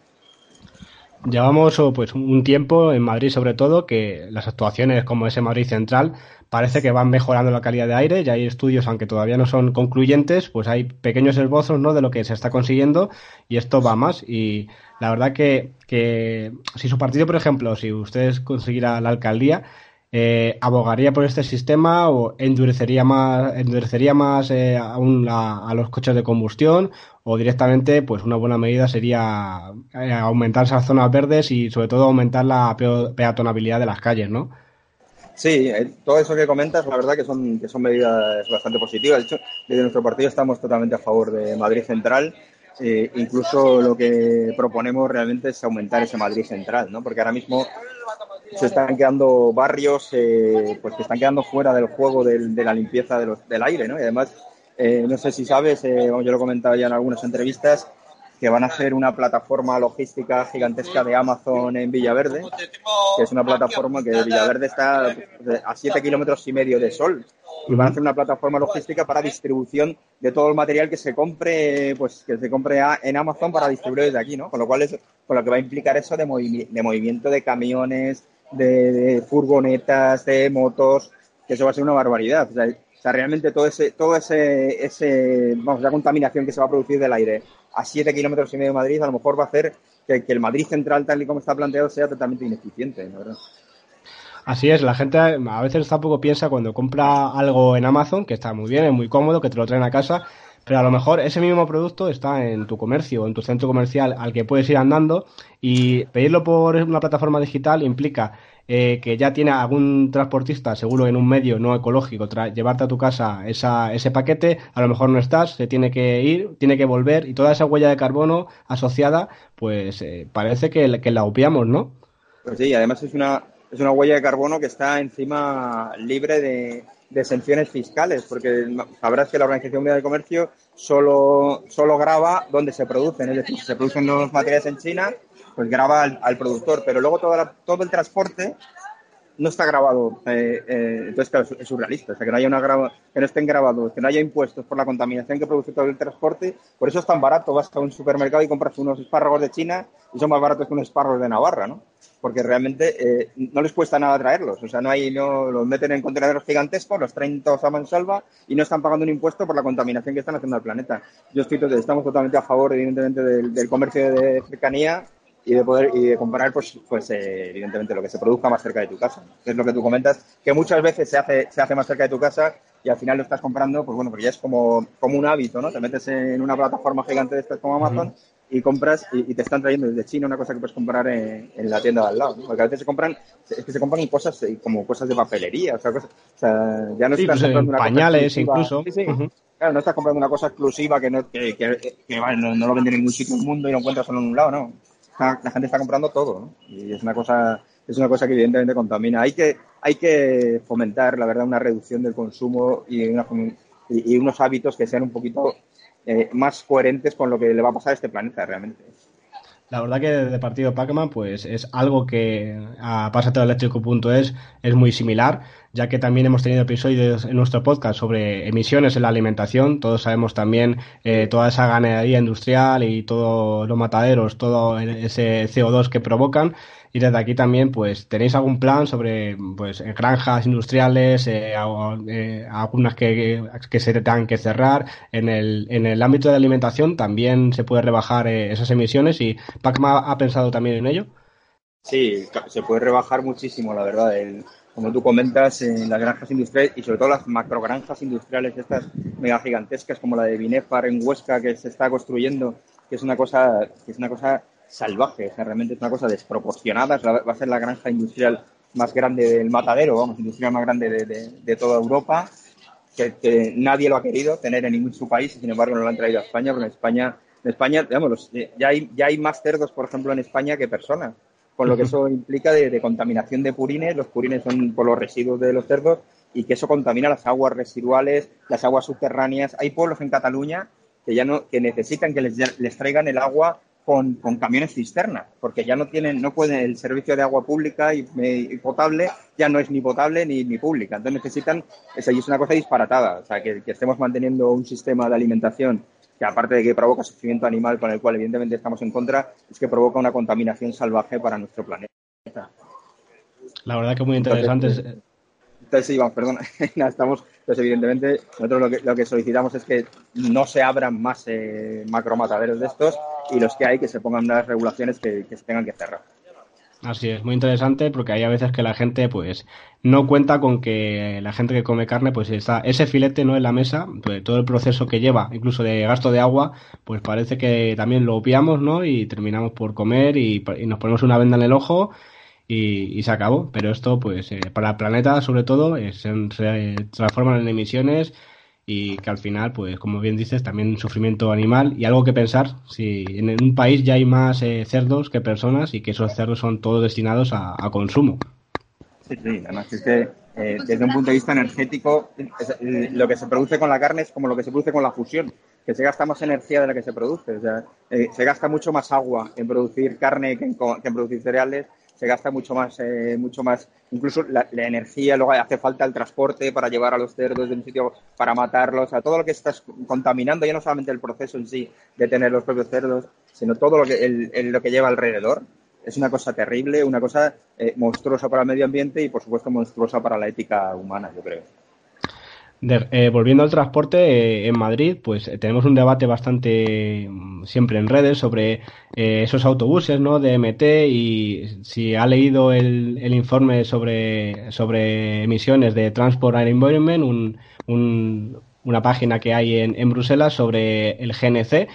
Llevamos oh, pues un tiempo en Madrid sobre todo que las actuaciones como ese Madrid Central parece que van mejorando la calidad de aire, ya hay estudios, aunque todavía no son concluyentes, pues hay pequeños esbozos ¿no? de lo que se está consiguiendo y esto va más. Y la verdad que, que si su partido, por ejemplo, si ustedes consiguieran la alcaldía, eh, abogaría por este sistema o endurecería más, endurecería más eh, aún a los coches de combustión o directamente, pues una buena medida sería eh, aumentar esas zonas verdes y sobre todo aumentar la peatonabilidad de las calles, ¿no? Sí, todo eso que comentas, la verdad que son, que son medidas bastante positivas. De hecho, desde nuestro partido estamos totalmente a favor de Madrid Central. incluso lo que proponemos realmente es aumentar ese Madrid Central, ¿no? Porque ahora mismo se están quedando barrios eh, pues que están quedando fuera del juego del, de la limpieza de los, del aire, ¿no? Y además, eh, no sé si sabes, eh, yo lo he comentado ya en algunas entrevistas, que van a hacer una plataforma logística gigantesca de Amazon en Villaverde, que es una plataforma que Villaverde está a 7 kilómetros y medio de sol. Y van a hacer una plataforma logística para distribución de todo el material que se compre, pues que se compre en Amazon para distribuir desde aquí, ¿no? Con lo cual es, con lo que va a implicar eso de, de movimiento de camiones, de, furgonetas, de motos, que eso va a ser una barbaridad. O sea, realmente todo ese, todo ese, ese, vamos, la contaminación que se va a producir del aire a 7 kilómetros y medio de Madrid, a lo mejor va a hacer que, el Madrid central, tal y como está planteado, sea totalmente ineficiente, verdad. Así es, la gente a veces tampoco piensa cuando compra algo en Amazon, que está muy bien, es muy cómodo, que te lo traen a casa, pero a lo mejor ese mismo producto está en tu comercio o en tu centro comercial al que puedes ir andando y pedirlo por una plataforma digital implica eh, que ya tiene algún transportista, seguro en un medio no ecológico, llevarte a tu casa esa, ese paquete, a lo mejor no estás, se tiene que ir, tiene que volver y toda esa huella de carbono asociada, pues eh, parece que, que, la obviamos, ¿no? Pues sí, además es una, es una huella de carbono que está encima libre de, de sanciones fiscales, porque sabrás que la Organización Mundial de Comercio solo, solo graba donde se producen, es decir, si se producen los materiales en China, pues graba al, productor, pero luego todo, todo el transporte no está grabado. Eh, eh, entonces, es surrealista. O sea, que no, haya una que no estén grabados, que no haya impuestos por la contaminación que produce todo el transporte. Por eso es tan barato. Vas a un supermercado y compras unos espárragos de China y son más baratos que unos espárragos de Navarra, ¿no? Porque realmente eh, no les cuesta nada traerlos. O sea, no hay, no los meten en contenedores gigantescos, los traen todos a mansalva y no están pagando un impuesto por la contaminación que están haciendo al planeta. Yo estoy, totalmente a favor, evidentemente, del comercio de cercanía y de poder y de comparar pues pues eh, evidentemente lo que se produzca más cerca de tu casa. Es lo que tú comentas que muchas veces se hace se hace más cerca de tu casa y al final lo estás comprando pues bueno porque ya es como como un hábito no te metes en una plataforma gigante de estas como Amazon y compras y, te están trayendo desde China una cosa que puedes comprar en, la tienda de al lado porque a veces se compran es que se compran cosas eh, como cosas de papelería o sea, cosas, o sea ya no estás pues, comprando una pañales incluso. Claro, no estás comprando una cosa exclusiva que no, que, que, no, no, lo venden en ningún sitio del mundo y lo encuentras solo en un lado, ¿no? La gente está comprando todo, ¿no? Y es una cosa, es una cosa que evidentemente contamina. Hay que, hay que fomentar, la verdad, una reducción del consumo y, y, unos hábitos que sean un poquito eh, más coherentes con lo que le va a pasar a este planeta realmente. La verdad que desde Partido Pacman pues es algo que a pasateléctrico.es es muy similar, ya que también hemos tenido episodios en nuestro podcast sobre emisiones en la alimentación. Todos sabemos también eh, toda esa ganadería industrial y todos los mataderos, todo ese CO2 que provocan. Y desde aquí también, pues, ¿tenéis algún plan sobre pues, granjas industriales, eh, eh, algunas que, que, se tengan que cerrar? En el, en el ámbito de alimentación también se puede rebajar eh, esas emisiones y PACMA ha pensado también en ello. Sí, se puede rebajar muchísimo, la verdad. como tú comentas, en las granjas industriales y sobre todo las macrogranjas industriales, estas mega gigantescas como la de Binefar en Huesca que se está construyendo, que es una cosa, que es una cosa salvaje, o sea, realmente es una cosa desproporcionada, va a ser la granja industrial más grande del matadero, vamos, industrial más grande de, toda Europa, que, nadie lo ha querido tener en ningún su país y sin embargo no lo han traído a España, porque en España, en España, digamos, ya hay, ya hay más cerdos, por ejemplo, en España que personas. con lo que eso implica de, contaminación de purines. Los purines son por los residuos de los cerdos y que eso contamina las aguas residuales, las aguas subterráneas. Hay pueblos en Cataluña que ya no que necesitan que les, les traigan el agua con, camiones cisterna, porque ya no tienen, no pueden, el servicio de agua pública y, potable ya no es ni potable ni, ni pública. Entonces necesitan, es, es una cosa disparatada, o sea, que, que, estemos manteniendo un sistema de alimentación que aparte de que provoca sufrimiento animal con el cual evidentemente estamos en contra, es que provoca una contaminación salvaje para nuestro planeta. La verdad que muy interesante. Entonces, sí, vamos, perdona, *laughs* estamos, entonces evidentemente nosotros lo que, lo que solicitamos es que no se abran más eh, macromataderos de estos y los que hay que se pongan las regulaciones que, se tengan que cerrar. Así es, muy interesante porque hay a veces que la gente pues no cuenta con que la gente que come carne pues está ese filete no en la mesa, pues todo el proceso que lleva, incluso de gasto de agua, pues parece que también lo obviamos, ¿no? Y terminamos por comer y, nos ponemos una venda en el ojo y, se acabó. Pero esto pues eh, para el planeta sobre todo eh, se, se transforman en emisiones y que al final, pues como bien dices, también sufrimiento animal y algo que pensar si en un país ya hay más eh, cerdos que personas y que esos cerdos son todos destinados a, consumo. Sí, sí, además es que eh, desde un punto de vista energético, eh, lo que se produce con la carne es como lo que se produce con la fusión, que se gasta más energía de la que se produce. O sea, se gasta mucho más agua en producir carne que en, que en producir cereales se gasta mucho más, eh, mucho más, incluso la, energía, luego hace falta el transporte para llevar a los cerdos de un sitio para matarlos, a todo lo que estás contaminando, ya no solamente el proceso en sí de tener los propios cerdos, sino todo lo que, lo que lleva alrededor. Es una cosa terrible, una cosa eh, monstruosa para el medio ambiente y, por supuesto, monstruosa para la ética humana, yo creo. Eh, volviendo al transporte, eh, en Madrid, pues eh, tenemos un debate bastante mm, siempre en redes sobre esos autobuses, ¿no? De MT y si ha leído el, informe sobre, sobre emisiones de Transport and Environment, una página que hay en, en, Bruselas sobre el GNC.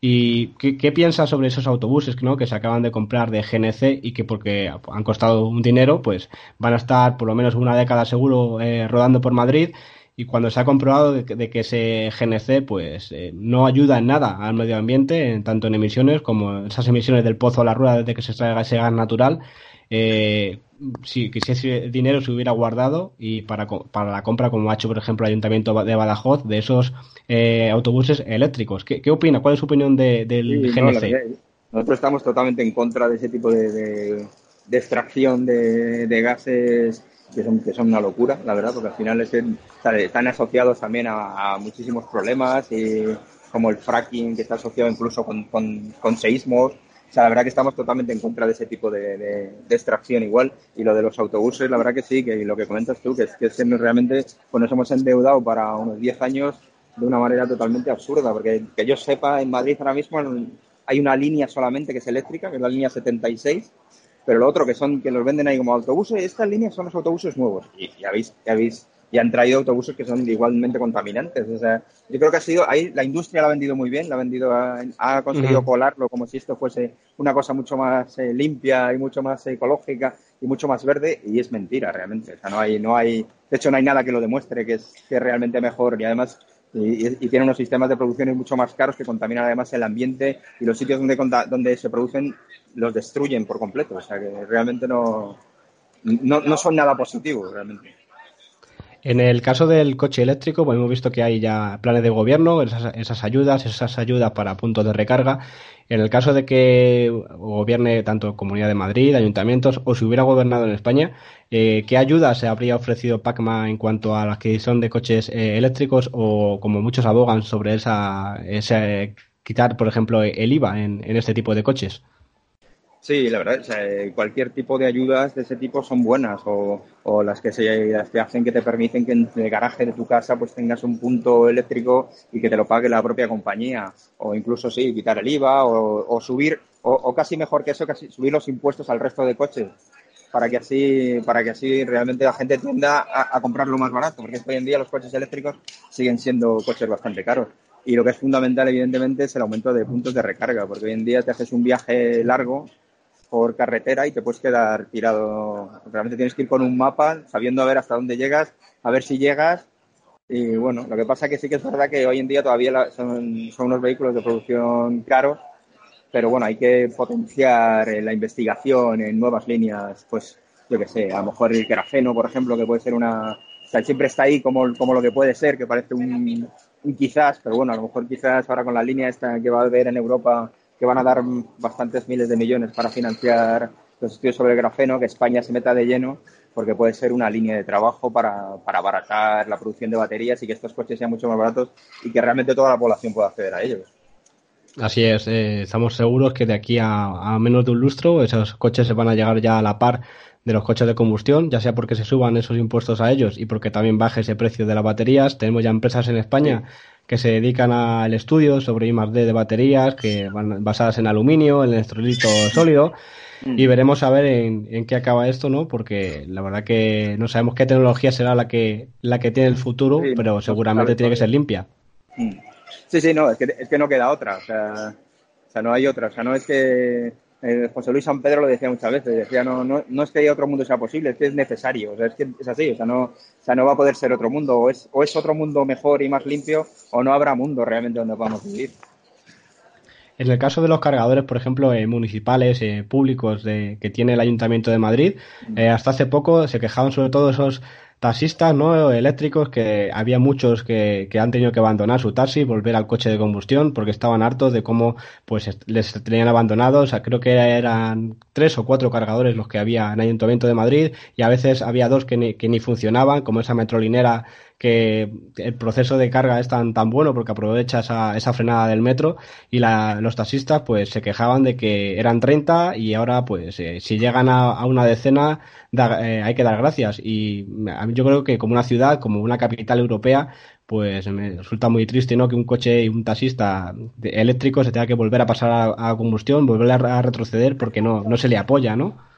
¿Y qué, piensa sobre esos autobuses ¿no? que se acaban de comprar de GNC y que porque han costado un dinero, pues van a estar por lo menos una década seguro rodando por Madrid? Y cuando se ha comprobado de que, ese GNC pues eh, no ayuda en nada al medio ambiente, tanto en emisiones como esas emisiones del pozo a la rueda desde que se extraiga ese gas natural, eh, si, si ese dinero se hubiera guardado y para, para la compra, como ha hecho por ejemplo el Ayuntamiento de Badajoz, de esos eh, autobuses eléctricos. ¿Qué, opina? ¿Cuál es su opinión del GNC? nosotros estamos totalmente en contra de ese tipo de, extracción de gases que son, que son una locura, la verdad, porque al final están asociados también a, muchísimos problemas, y, como el fracking, que está asociado incluso con, con, seísmos. O sea, la verdad que estamos totalmente en contra de ese tipo de, de, extracción igual. Y lo de los autobuses, la verdad que sí, que lo que comentas tú, que es que realmente pues nos hemos endeudado para unos 10 años de una manera totalmente absurda, porque que yo sepa, en Madrid ahora mismo hay una línea solamente que es eléctrica, que es la línea 76, pero lo otro que son que los venden ahí como autobuses, estas líneas son los autobuses nuevos y ya habéis, ya habéis, y han traído autobuses que son igualmente contaminantes. O sea, yo creo que ha sido ahí la industria lo ha vendido muy bien, la ha vendido, ha, conseguido colarlo como si esto fuese una cosa mucho más eh, limpia y mucho más ecológica y mucho más verde y es mentira realmente. O sea, no hay, no hay, de hecho no hay nada que lo demuestre que es, que es realmente mejor y además y, y, unos sistemas de producción mucho más caros que contaminan además el ambiente y los sitios donde, donde se producen los destruyen por completo. O sea que realmente no, no, no son nada positivos realmente. En el caso del coche eléctrico, pues hemos visto que hay ya planes de gobierno, esas, esas, ayudas, esas ayudas para puntos de recarga. En el caso de que gobierne tanto Comunidad de Madrid, ayuntamientos, o si hubiera gobernado en España, eh, ¿qué ayudas se habría ofrecido PACMA en cuanto a la adquisición de coches eh, eléctricos o como muchos abogan sobre esa, ese, quitar, por ejemplo, el IVA en este tipo de coches? Sí, la verdad, cualquier tipo de ayudas de ese tipo son buenas o, o las, que se, las que hacen que te permiten que en el garaje de tu casa pues tengas un punto eléctrico y que te lo pague la propia compañía o incluso sí, quitar el IVA o, subir o, casi mejor que eso, casi subir los impuestos al resto de coches para que así para que así realmente la gente tienda a, a comprarlo más barato porque hoy en día los coches eléctricos siguen siendo coches bastante caros. Y lo que es fundamental, evidentemente, es el aumento de puntos de recarga, porque hoy en día te haces un viaje largo por carretera y te puedes quedar tirado. Realmente tienes que ir con un mapa, sabiendo a ver hasta dónde llegas, a ver si llegas. Y bueno, lo que pasa que sí que es verdad que hoy en día todavía son, son unos vehículos de producción caros pero bueno, hay que potenciar eh, la investigación en nuevas líneas, pues yo qué sé, a lo mejor el grafeno, por ejemplo, que puede ser una... O siempre está ahí como, como lo que puede ser, que parece un, un quizás, pero bueno, a lo mejor quizás ahora con la línea esta que va a haber en Europa, que van a dar bastantes miles de millones para financiar los estudios sobre el grafeno, que España se meta de lleno, porque puede ser una línea de trabajo para, para abaratar la producción de baterías y que estos coches sean mucho más baratos y que realmente toda la población pueda acceder a ellos. Así es, eh, estamos seguros que de aquí a, menos de un lustro esos coches se van a llegar ya a la par de los coches de combustión, ya sea porque se suban esos impuestos a ellos y porque también baje ese precio de las baterías. Tenemos ya empresas en España que se dedican al estudio sobre I de baterías que van basadas en aluminio, en electrolito sólido. Mm. Y veremos a ver en, qué acaba esto, ¿no? Porque la verdad que no sabemos qué tecnología será la que, la que tiene el futuro, pero seguramente tiene que ser limpia. Mm. Sí, sí, no, es que, es que no queda otra. O sea, o sea, no hay otra. O sea, no es que eh, José Luis San Pedro lo decía muchas veces, decía, no, no, no es que otro mundo sea posible, es que es necesario, o sea, es que es así, o sea, no, o sea, no va a poder ser otro mundo, o es, o es otro mundo mejor y más limpio, o no habrá mundo realmente donde podamos vivir. En el caso de los cargadores, por ejemplo, eh, municipales, eh, públicos de, que tiene el Ayuntamiento de Madrid, hasta hace poco se quejaban sobre todo esos taxistas no eléctricos que había muchos que, que, han tenido que abandonar su taxi y volver al coche de combustión porque estaban hartos de cómo pues les tenían abandonados. O sea, creo que eran tres o cuatro cargadores los que había en Ayuntamiento de Madrid y a veces había dos que ni, que ni funcionaban, como esa metrolinera que el proceso de carga es tan, tan bueno porque aprovecha esa, esa frenada del metro y la, los taxistas pues se quejaban de que eran 30 y ahora pues eh, si llegan a, una decena eh, hay que dar gracias y a mí yo creo que como una ciudad, como una capital europea pues me resulta muy triste ¿no? que un coche y un taxista eléctrico se tenga que volver a pasar a, a combustión, volver a, a retroceder porque no, no se le apoya, ¿no?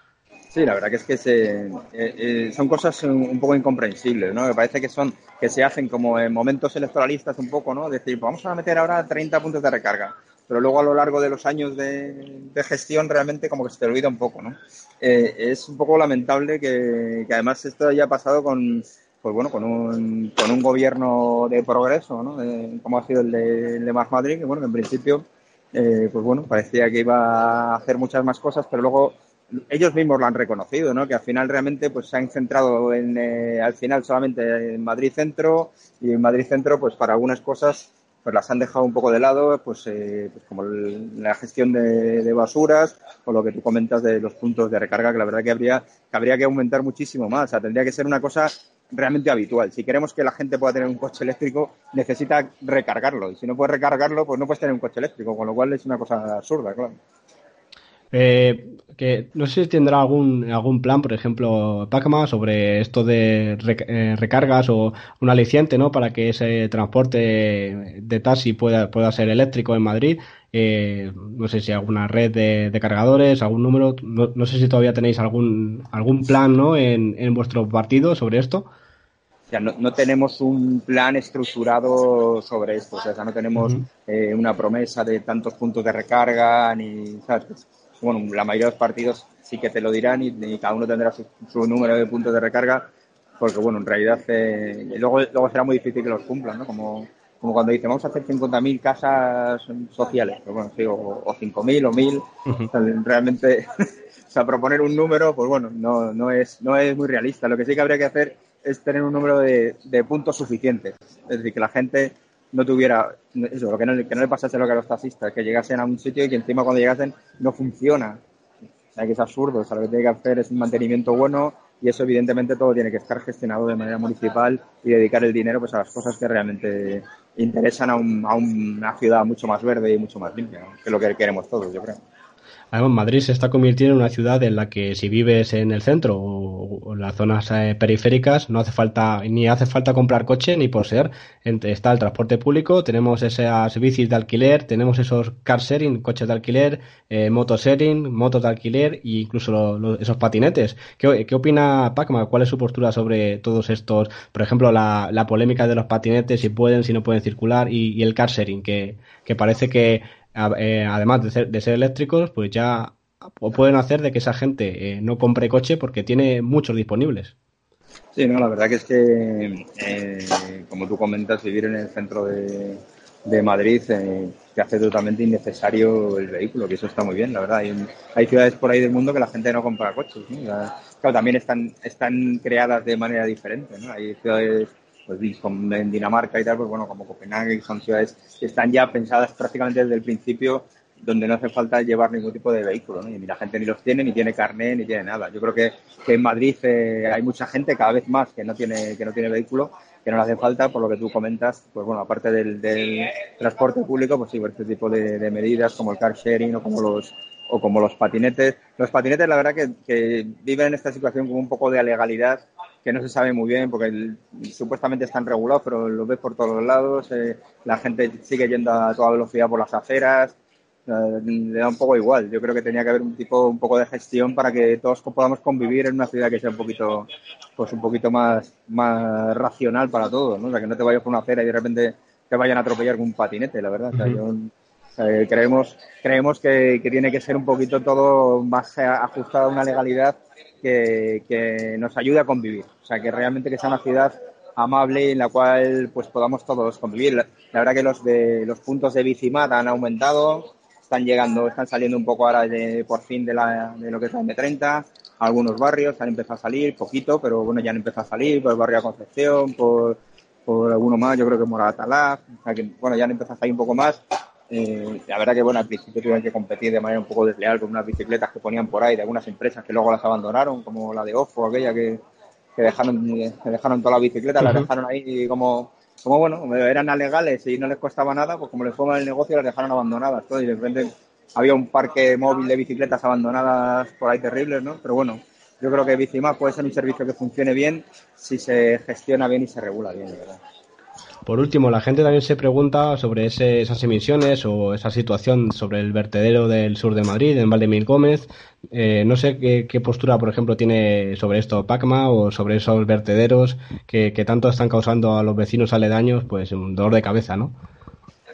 Sí, la verdad que es que se, eh, eh, son cosas un, poco incomprensibles, ¿no? Me parece que son que se hacen como en momentos electoralistas un poco, ¿no? Decir, vamos a meter ahora 30 puntos de recarga, pero luego a lo largo de los años de, gestión realmente como que se te olvida un poco, ¿no? Eh, es un poco lamentable que, además esto haya pasado con, pues bueno, con un, con un gobierno de progreso, ¿no? como ha sido el de, el Madrid, que bueno, que en principio, pues bueno, parecía que iba a hacer muchas más cosas, pero luego ellos mismos lo han reconocido, ¿no? Que al final realmente pues se han centrado en, eh, al final solamente en Madrid Centro y en Madrid Centro pues para algunas cosas pues las han dejado un poco de lado, pues, eh, pues como la gestión de, basuras o lo que tú comentas de los puntos de recarga, que la verdad que habría que, habría que aumentar muchísimo más. O sea, tendría que ser una cosa realmente habitual. Si queremos que la gente pueda tener un coche eléctrico, necesita recargarlo. Y si no puedes recargarlo, pues no puedes tener un coche eléctrico, con lo cual es una cosa absurda, claro. Eh, que no sé si tendrá algún, algún plan, por ejemplo, Pacma, sobre esto de eh, recargas o un aliciente, ¿no? Para que ese transporte de taxi pueda, pueda ser eléctrico en Madrid. Eh, no sé si alguna red de, cargadores, algún número. No, sé si todavía tenéis algún, algún plan, ¿no? En, en vuestro partido sobre esto. O sea, no, no, tenemos un plan estructurado sobre esto. O sea, no tenemos una promesa de tantos puntos de recarga ni, ¿sabes? Bueno, la mayoría de los partidos sí que te lo dirán y, cada uno tendrá su, número de puntos de recarga, porque bueno, en realidad eh, luego, luego será muy difícil que los cumplan, ¿no? Como, como cuando dicen vamos a hacer 50.000 casas sociales, pero bueno, sí, o, o 5.000 o 1.000, realmente, *laughs* o sea, proponer un número, pues bueno, no, no, es, no es muy realista. Lo que sí que habría que hacer es tener un número de, de puntos suficientes, es decir, que la gente no tuviera eso, lo que no, que no le pasase lo que a los taxistas, que llegasen a un sitio y que encima cuando llegasen no funciona. O sea, que es absurdo. O sea, lo que tiene que hacer es un mantenimiento bueno y eso evidentemente todo tiene que estar gestionado de manera municipal y dedicar el dinero pues a las cosas que realmente interesan a, a una ciudad mucho más verde y mucho más limpia, que es lo que queremos todos, yo creo. Además, Madrid se está convirtiendo en una ciudad en la que si vives en el centro o, en las zonas eh, periféricas no hace falta ni hace falta comprar coche ni poseer. Está el transporte público, tenemos esas bicis de alquiler, tenemos esos car sharing, coches de alquiler, eh, sharing, motos de alquiler e incluso esos patinetes. ¿Qué, opina Pacma? ¿Cuál es su postura sobre todos estos? Por ejemplo, la, polémica de los patinetes, si pueden, si no pueden circular y, el car sharing, que, que parece que eh, además de ser, de ser, eléctricos, pues ya pueden hacer de que esa gente eh, no compre coche porque tiene muchos disponibles. Sí, no, la verdad que es que, eh, como tú comentas, vivir en el centro de, de Madrid eh, hace totalmente innecesario el vehículo, que eso está muy bien, la verdad. Hay, hay ciudades por ahí del mundo que la gente no compra coches, claro, también están, están creadas de manera diferente, ¿no? Hay ciudades pues en Dinamarca y tal, pues bueno, como Copenhague, son ciudades que están ya pensadas prácticamente desde el principio donde no hace falta llevar ningún tipo de vehículo, ¿no? Y la gente ni los tiene, ni tiene carnet, ni tiene nada. Yo creo que, que en Madrid eh, hay mucha gente, cada vez más, que no tiene, que no tiene vehículo, que no le hace falta, por lo que tú comentas, pues bueno, aparte del, transporte público, pues sí, este tipo de, de, medidas como el car sharing o como los o como los patinetes. Los patinetes, la verdad, que, que viven en esta situación como un poco de alegalidad que no se sabe muy bien porque supuestamente están regulados, pero los ves por todos los lados. Eh, la gente sigue yendo a toda velocidad por las aceras. Eh, le da un poco igual. Yo creo que tenía que haber un tipo, un poco de gestión para que todos podamos convivir en una ciudad que sea un poquito, pues un poquito más, más racional para todos, ¿no? O sea, que no te vayas por una acera y de repente te vayan a atropellar con un patinete, la verdad. O sea, yo, creemos creemos que, que, tiene que ser un poquito todo más ajustado a una legalidad que, nos ayude a convivir. O sea, que realmente que sea una ciudad amable en la cual pues podamos todos convivir. La, verdad que los de los puntos de bicimat han aumentado, están llegando, están saliendo un poco ahora de, por fin de, la, de lo que es la M30. Algunos barrios han empezado a salir, poquito, pero bueno, ya han empezado a salir, por el barrio de Concepción, por, por alguno más, yo creo que Moratalá, o sea que bueno, ya han empezado a salir un poco más eh, la verdad que bueno, al principio tuvieron que competir de manera un poco desleal con unas bicicletas que ponían por ahí de algunas empresas que luego las abandonaron, como la de Ofo, aquella que, que dejaron, que dejaron todas las bicicletas, las dejaron ahí como, como bueno, eran alegales y no les costaba nada, pues como les fue mal el negocio las dejaron abandonadas todo y de repente había un parque móvil de bicicletas abandonadas por ahí terribles, ¿no? Pero bueno, yo creo que Bicimap puede ser un servicio que funcione bien si se gestiona bien y se regula bien, de verdad. Por último, la gente también se pregunta sobre esas emisiones o esa situación sobre el vertedero del sur de Madrid, en Valdemir Gómez. Eh, no sé qué, postura, por ejemplo, tiene sobre esto Pacma o sobre esos vertederos que, tanto están causando a los vecinos aledaños, pues un dolor de cabeza, ¿no?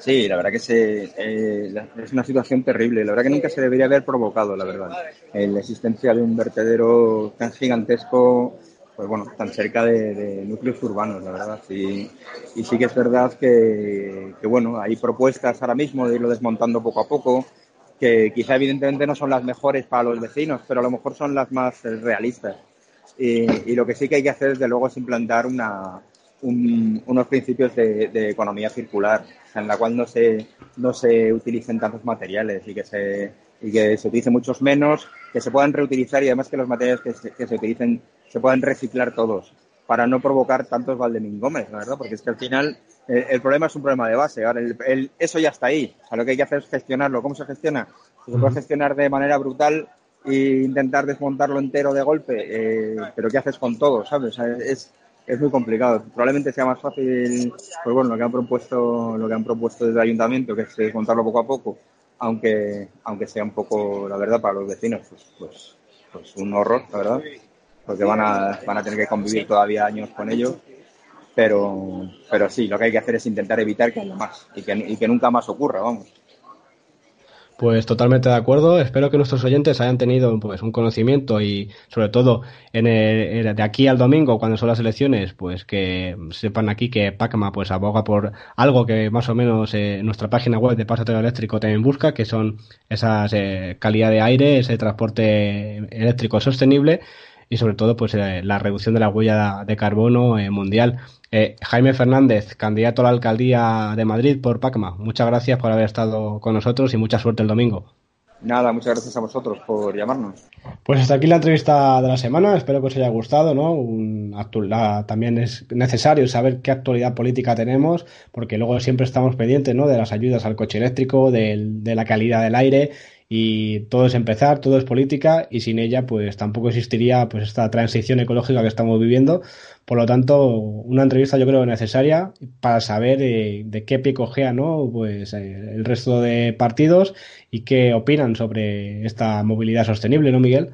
Sí, la verdad que se, eh, es una situación terrible. La verdad que nunca se debería haber provocado, la verdad. la existencia de un vertedero tan gigantesco pues bueno, tan cerca de, núcleos urbanos, la verdad. Y, y, sí que es verdad que, bueno, hay propuestas ahora mismo de irlo desmontando poco a poco, que quizá evidentemente no son las mejores para los vecinos, pero a lo mejor son las más realistas. Y, lo que sí que hay que hacer, desde luego, es implantar una, unos principios de, economía circular, en la cual no se, no se utilicen tantos materiales y que se, y que se utilicen muchos menos, que se puedan reutilizar y además que los materiales que se, que se utilicen se puedan reciclar todos para no provocar tantos Valdemín Gómez, la verdad, porque es que al final eh, el, problema es un problema de base. Ahora, el, eso ya está ahí. O sea, lo que hay que hacer es gestionarlo. ¿Cómo se gestiona? Se puede gestionar de manera brutal e intentar desmontarlo entero de golpe, eh, pero ¿qué haces con todo? ¿Sabes? es, es muy complicado. Probablemente sea más fácil, pues bueno, lo que han propuesto, lo que han propuesto desde el ayuntamiento, que es desmontarlo poco a poco, aunque, aunque sea un poco, la verdad, para los vecinos, pues, pues, pues un horror, la verdad porque van a, van a tener que convivir todavía años con ellos. Pero, pero sí, lo que hay que hacer es intentar evitar que haya más y que, y que nunca más ocurra, vamos. Pues totalmente de acuerdo. Espero que nuestros oyentes hayan tenido pues un conocimiento y sobre todo en de aquí al domingo cuando son las elecciones, pues que sepan aquí que Pacma pues aboga por algo que más o menos eh, nuestra página web de Pasatero Eléctrico también busca, que son esas eh, calidad de aire, ese transporte eléctrico sostenible y sobre todo pues eh, la reducción de la huella de carbono eh, mundial. Eh, Jaime Fernández, candidato a la alcaldía de Madrid por PACMA, muchas gracias por haber estado con nosotros y mucha suerte el domingo. Nada, muchas gracias a vosotros por llamarnos. Pues hasta aquí la entrevista de la semana. Espero que os haya gustado, ¿no? también es necesario saber qué actualidad política tenemos, porque luego siempre estamos pendientes, ¿no? De las ayudas al coche eléctrico, de la calidad del aire y todo es empezar, todo es política y sin ella pues tampoco existiría pues esta transición ecológica que estamos viviendo. Por lo tanto, una entrevista yo creo necesaria para saber eh, de qué pie cogea ¿no? pues, eh, el resto de partidos y qué opinan sobre esta movilidad sostenible, ¿no, Miguel?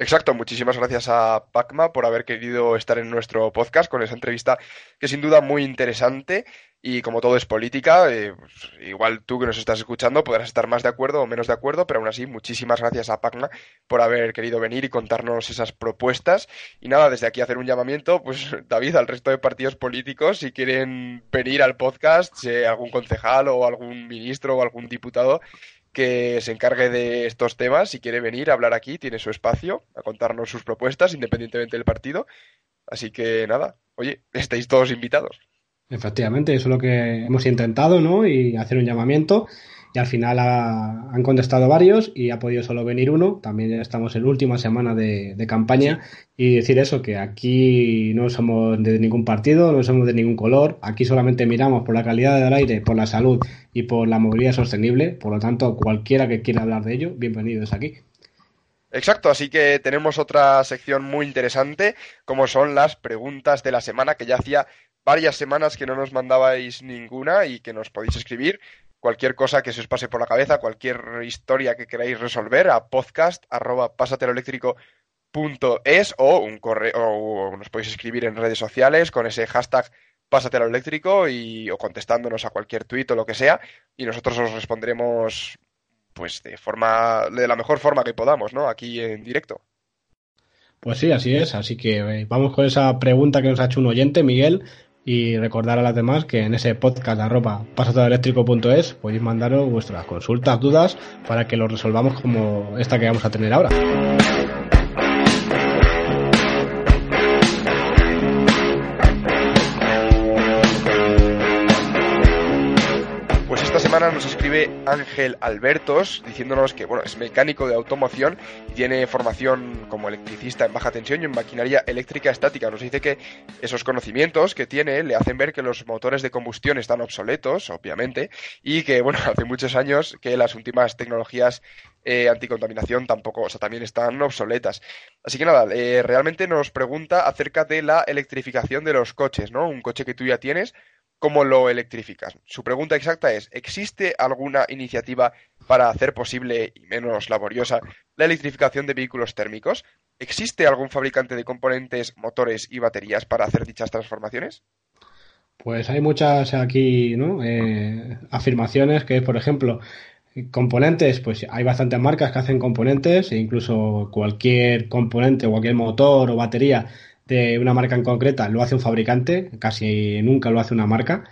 Exacto, muchísimas gracias a Pacma por haber querido estar en nuestro podcast con esa entrevista que sin duda muy interesante y como todo es política, eh, pues, igual tú que nos estás escuchando podrás estar más de acuerdo o menos de acuerdo, pero aún así muchísimas gracias a Pacma por haber querido venir y contarnos esas propuestas. Y nada, desde aquí hacer un llamamiento, pues *laughs* David, al resto de partidos políticos, si quieren venir al podcast, si algún concejal o algún ministro o algún diputado que se encargue de estos temas, si quiere venir a hablar aquí, tiene su espacio, a contarnos sus propuestas, independientemente del partido. Así que nada, oye, *laughs* estáis todos invitados. Efectivamente, eso es lo que hemos intentado, ¿no? Y hacer un llamamiento. Y al final han contestado varios y ha podido solo venir uno. También estamos en última semana de, campaña. Y decir eso, que aquí no somos de ningún partido, no somos de ningún color. Aquí solamente miramos por la calidad del aire, por la salud y por la movilidad sostenible. Por lo tanto, cualquiera que quiera hablar de ello, bienvenido es aquí. Exacto, así que tenemos otra sección muy interesante, como son las preguntas de la semana, que ya hacía varias semanas que no nos mandabais ninguna y que nos podéis escribir cualquier cosa que se os pase por la cabeza, cualquier historia que queráis resolver a podcast arroba o un correo o nos podéis escribir en redes sociales con ese hashtag pásatelo eléctrico y o contestándonos a cualquier tuit o lo que sea y nosotros os responderemos pues de forma de la mejor forma que podamos, ¿no? Aquí en directo. Pues sí, así es. Así que eh, vamos con esa pregunta que nos ha hecho un oyente, Miguel, y recordar a las demás que en ese podcast arroba pasatodoeléctrico.es podéis mandaros vuestras consultas, dudas, para que lo resolvamos como esta que vamos a tener ahora. Escribe Ángel Albertos diciéndonos que bueno, es mecánico de automoción y tiene formación como electricista en baja tensión y en maquinaria eléctrica estática. Nos dice que esos conocimientos que tiene le hacen ver que los motores de combustión están obsoletos, obviamente, y que bueno, *laughs* hace muchos años que las últimas tecnologías eh, anticontaminación tampoco, o sea, también están obsoletas. Así que nada, eh, realmente nos pregunta acerca de la electrificación de los coches, ¿no? Un coche que tú ya tienes, cómo lo electrificas. Su pregunta exacta es, ¿existe alguna iniciativa para hacer posible y menos laboriosa la electrificación de vehículos térmicos? ¿Existe algún fabricante de componentes, motores y baterías para hacer dichas transformaciones? Pues hay muchas aquí ¿no? Eh, afirmaciones que, por ejemplo, componentes, pues hay bastantes marcas que hacen componentes e incluso cualquier componente, cualquier motor o batería una marca en concreta lo hace un fabricante, casi nunca lo hace una marca.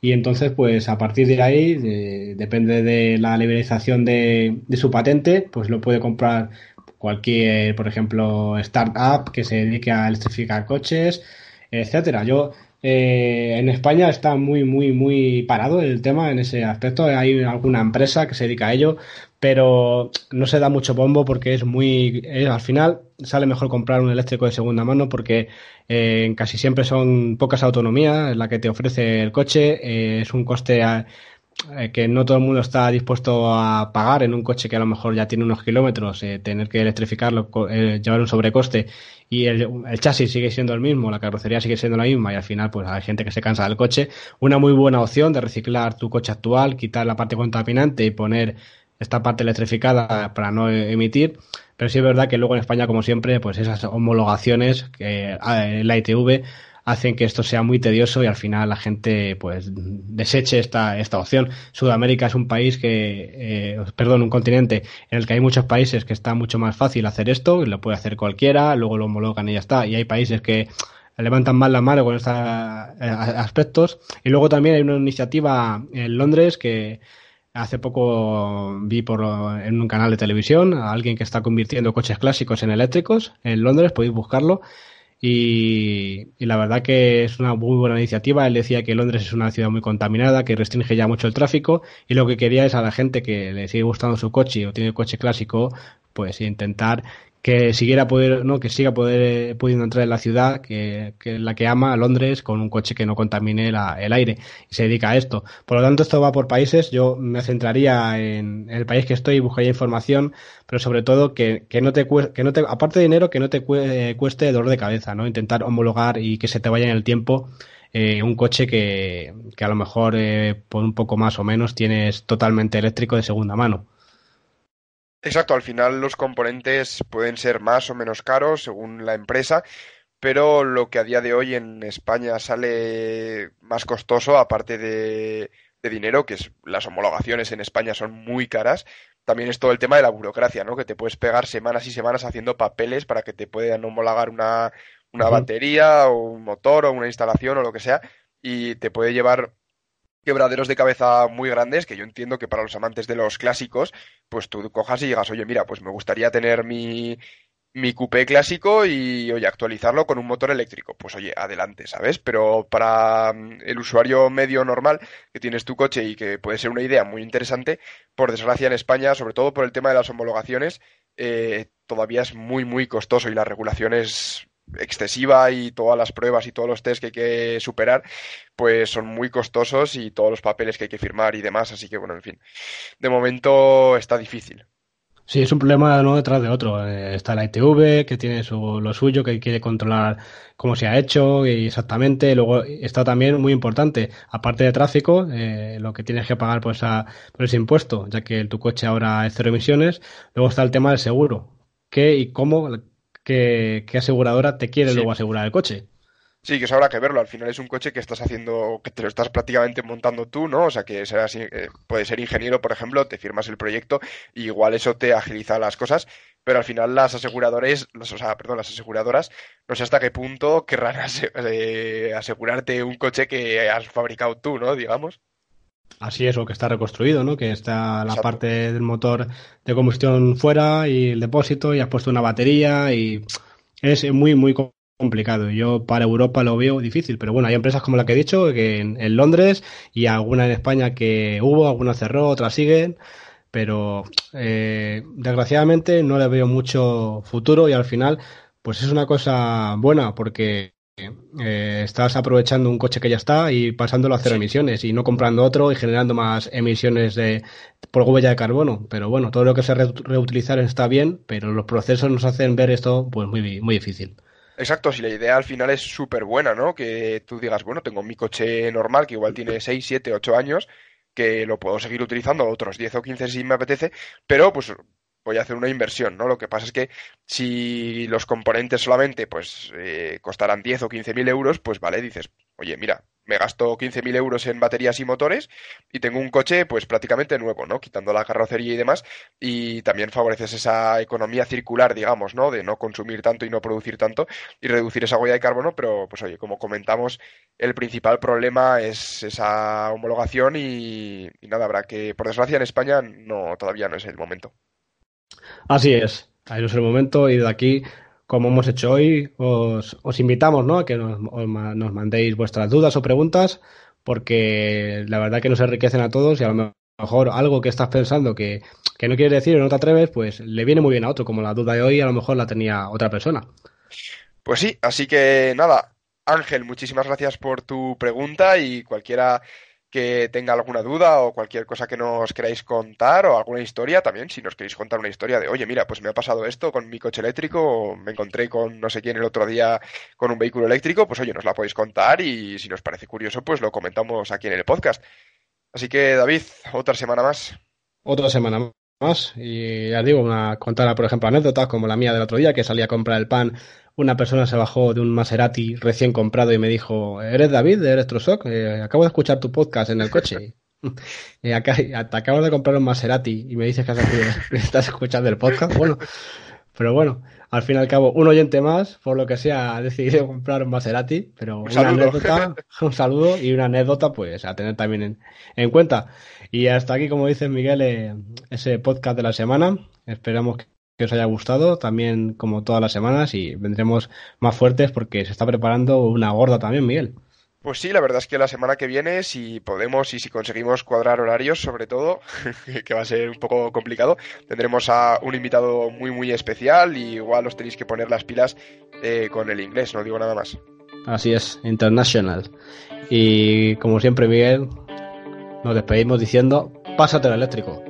Y entonces, pues a partir de ahí, depende de la liberalización de, su patente, pues lo puede comprar cualquier, por ejemplo, startup que se dedique a electrificar coches, etcétera. Yo eh, en España está muy, muy, muy parado el tema en ese aspecto. Hay alguna empresa que se dedica a ello, pero no se da mucho bombo porque es muy, eh, al final sale mejor comprar un eléctrico de segunda mano porque eh, casi siempre son pocas autonomías la que te ofrece el coche, eh, es un coste que no todo el mundo está dispuesto a pagar en un coche que a lo mejor ya tiene unos kilómetros, tener que electrificarlo, llevar un sobrecoste y el, el, chasis sigue siendo el mismo, la carrocería sigue siendo la misma y al final pues hay gente que se cansa del coche. Una muy buena opción de reciclar tu coche actual, quitar la parte contaminante y poner esta parte electrificada para no emitir, pero sí es verdad que luego en España, como siempre, pues esas homologaciones que la ITV hacen que esto sea muy tedioso y al final la gente pues deseche esta, esta opción. Sudamérica es un país que, eh, perdón, un continente en el que hay muchos países que está mucho más fácil hacer esto, lo puede hacer cualquiera, luego lo homologan y ya está, y hay países que levantan mal la mano con estos eh, aspectos. Y luego también hay una iniciativa en Londres que Hace poco vi por en un canal de televisión a alguien que está convirtiendo coches clásicos en eléctricos en Londres, podéis buscarlo. Y, la verdad que es una muy buena iniciativa. Él decía que Londres es una ciudad muy contaminada, que restringe ya mucho el tráfico y lo que quería es a la gente que le sigue gustando su coche o tiene coche clásico, pues intentar que siguiera poder, ¿no? que siga poder, pudiendo entrar en la ciudad, que, que la que ama, Londres, con un coche que no contamine el aire y se dedica a esto. Por lo tanto, esto va por países. Yo me centraría en, el país que estoy y buscaría información, pero sobre todo que, que no te que no te, aparte de dinero, que no te cueste dolor de cabeza, ¿no? Intentar homologar y que se te vaya en el tiempo eh, un coche que, que a lo mejor eh, por un poco más o menos tienes totalmente eléctrico de segunda mano. Exacto, al final los componentes pueden ser más o menos caros según la empresa, pero lo que a día de hoy en España sale más costoso, aparte de, dinero, que es las homologaciones en España son muy caras, también es todo el tema de la burocracia, ¿no? Que te puedes pegar semanas y semanas haciendo papeles para que te puedan homologar una, una batería o un motor o una instalación o lo que sea, y te puede llevar quebraderos de cabeza muy grandes, que yo entiendo que para los amantes de los clásicos, pues tú cojas y digas, oye, mira, pues me gustaría tener mi, mi coupé clásico y, oye, actualizarlo con un motor eléctrico. Pues oye, adelante, ¿sabes? Pero para mm, el usuario medio normal que tienes tu coche y que puede ser una idea muy interesante, por desgracia en España, sobre todo por el tema de las homologaciones, eh, todavía es muy, muy costoso y la regulación es excesiva y todas las pruebas y todos los test que hay que superar, pues son muy costosos y todos los papeles que hay que firmar y demás. Así que, bueno, en fin, de momento está difícil. Sí, es un problema uno detrás de otro. Eh, está la ITV, que tiene su, lo suyo, que quiere controlar cómo se ha hecho y exactamente. Luego está también muy importante, aparte de tráfico, eh, lo que tienes que pagar por, esa, por ese impuesto, ya que tu coche ahora es cero emisiones. Luego está el tema del seguro. ¿Qué y cómo qué, aseguradora te quiere luego asegurar el coche. Sí, que eso habrá que verlo. Al final es un coche que estás haciendo, que te lo estás prácticamente montando tú, ¿no? O sea, que serás, eh, puede ser ingeniero, por ejemplo, te firmas el proyecto y igual eso te agiliza las cosas, pero al final las aseguradoras, o sea, perdón, las aseguradoras, no sé hasta qué punto querrán *laughs* eh, asegurarte un coche que has fabricado tú, ¿no? Digamos. Así es, o que está reconstruido, ¿no? Que está la parte del motor de combustión fuera y el depósito y has puesto una batería y es muy, muy complicado. Yo para Europa lo veo difícil, pero bueno, hay empresas como la que he dicho, que en, Londres y alguna en España que hubo, alguna cerró, otras siguen, pero eh, desgraciadamente no le veo mucho futuro y al final pues es una cosa buena porque eh, estás aprovechando un coche que ya está y pasándolo a cero emisiones y no comprando otro y generando más emisiones de, por huella de carbono. Pero bueno, todo lo que se reutilizar está bien, pero los procesos nos hacen ver esto pues muy, muy difícil. Exacto, si la idea al final es súper buena, ¿no? Que tú digas, bueno, tengo mi coche normal que igual tiene 6, 7, 8 años, que lo puedo seguir utilizando otros 10 o 15 si me apetece, pero pues voy a hacer una inversión, ¿no? Lo que pasa es que si los componentes solamente pues eh, costarán 10 o 15 mil euros, pues vale, dices, oye, mira, me gasto 15 mil euros en baterías y motores y tengo un coche pues prácticamente nuevo, ¿no? Quitando la carrocería y demás y también favoreces esa economía circular, digamos, ¿no? De no consumir tanto y no producir tanto y reducir esa huella de carbono, pero pues oye, como comentamos, el principal problema es esa homologación y, y nada, habrá que, por desgracia en España no, todavía no es el momento. Así es, ahí es el momento y de aquí, como hemos hecho hoy, os, invitamos ¿no? a que nos, nos, mandéis vuestras dudas o preguntas porque la verdad que nos enriquecen a todos y a lo mejor algo que estás pensando que, que no quieres decir o no te atreves, pues le viene muy bien a otro, como la duda de hoy a lo mejor la tenía otra persona. Pues sí, así que nada, Ángel, muchísimas gracias por tu pregunta y cualquiera que tenga alguna duda o cualquier cosa que nos queráis contar o alguna historia también, si nos queréis contar una historia de, oye, mira, pues me ha pasado esto con mi coche eléctrico o me encontré con no sé quién el otro día con un vehículo eléctrico, pues oye, nos la podéis contar y si nos parece curioso, pues lo comentamos aquí en el podcast. Así que, David, otra semana más. Otra semana más. Y ya digo, una contar, por ejemplo, anécdotas como la mía del otro día, que salía a comprar el pan una persona se bajó de un Maserati recién comprado y me dijo, ¿eres David de Electroshock? Eh, acabo de escuchar tu podcast en el coche. *laughs* *laughs* eh, acá, te acabo de comprar un Maserati y me dices *laughs* que, estás escuchando el podcast. Bueno, pero bueno, al fin y al cabo, un oyente más, por lo que sea, ha decidido comprar un Maserati, pero un una anécdota, un saludo y una anécdota, pues a tener también en, cuenta. Y hasta aquí, como dice Miguel, eh, ese podcast de la semana. Esperamos que que os haya gustado, también como todas las semanas, y vendremos más fuertes porque se está preparando una gorda también, Miguel. Pues sí, la verdad es que la semana que viene, si podemos y si conseguimos cuadrar horarios, sobre todo, *laughs* que va a ser un poco complicado, tendremos a un invitado muy, muy especial y igual os tenéis que poner las pilas eh, con el inglés, no digo nada más. Así es, international. Y como siempre, Miguel, nos despedimos diciendo, pásate al eléctrico.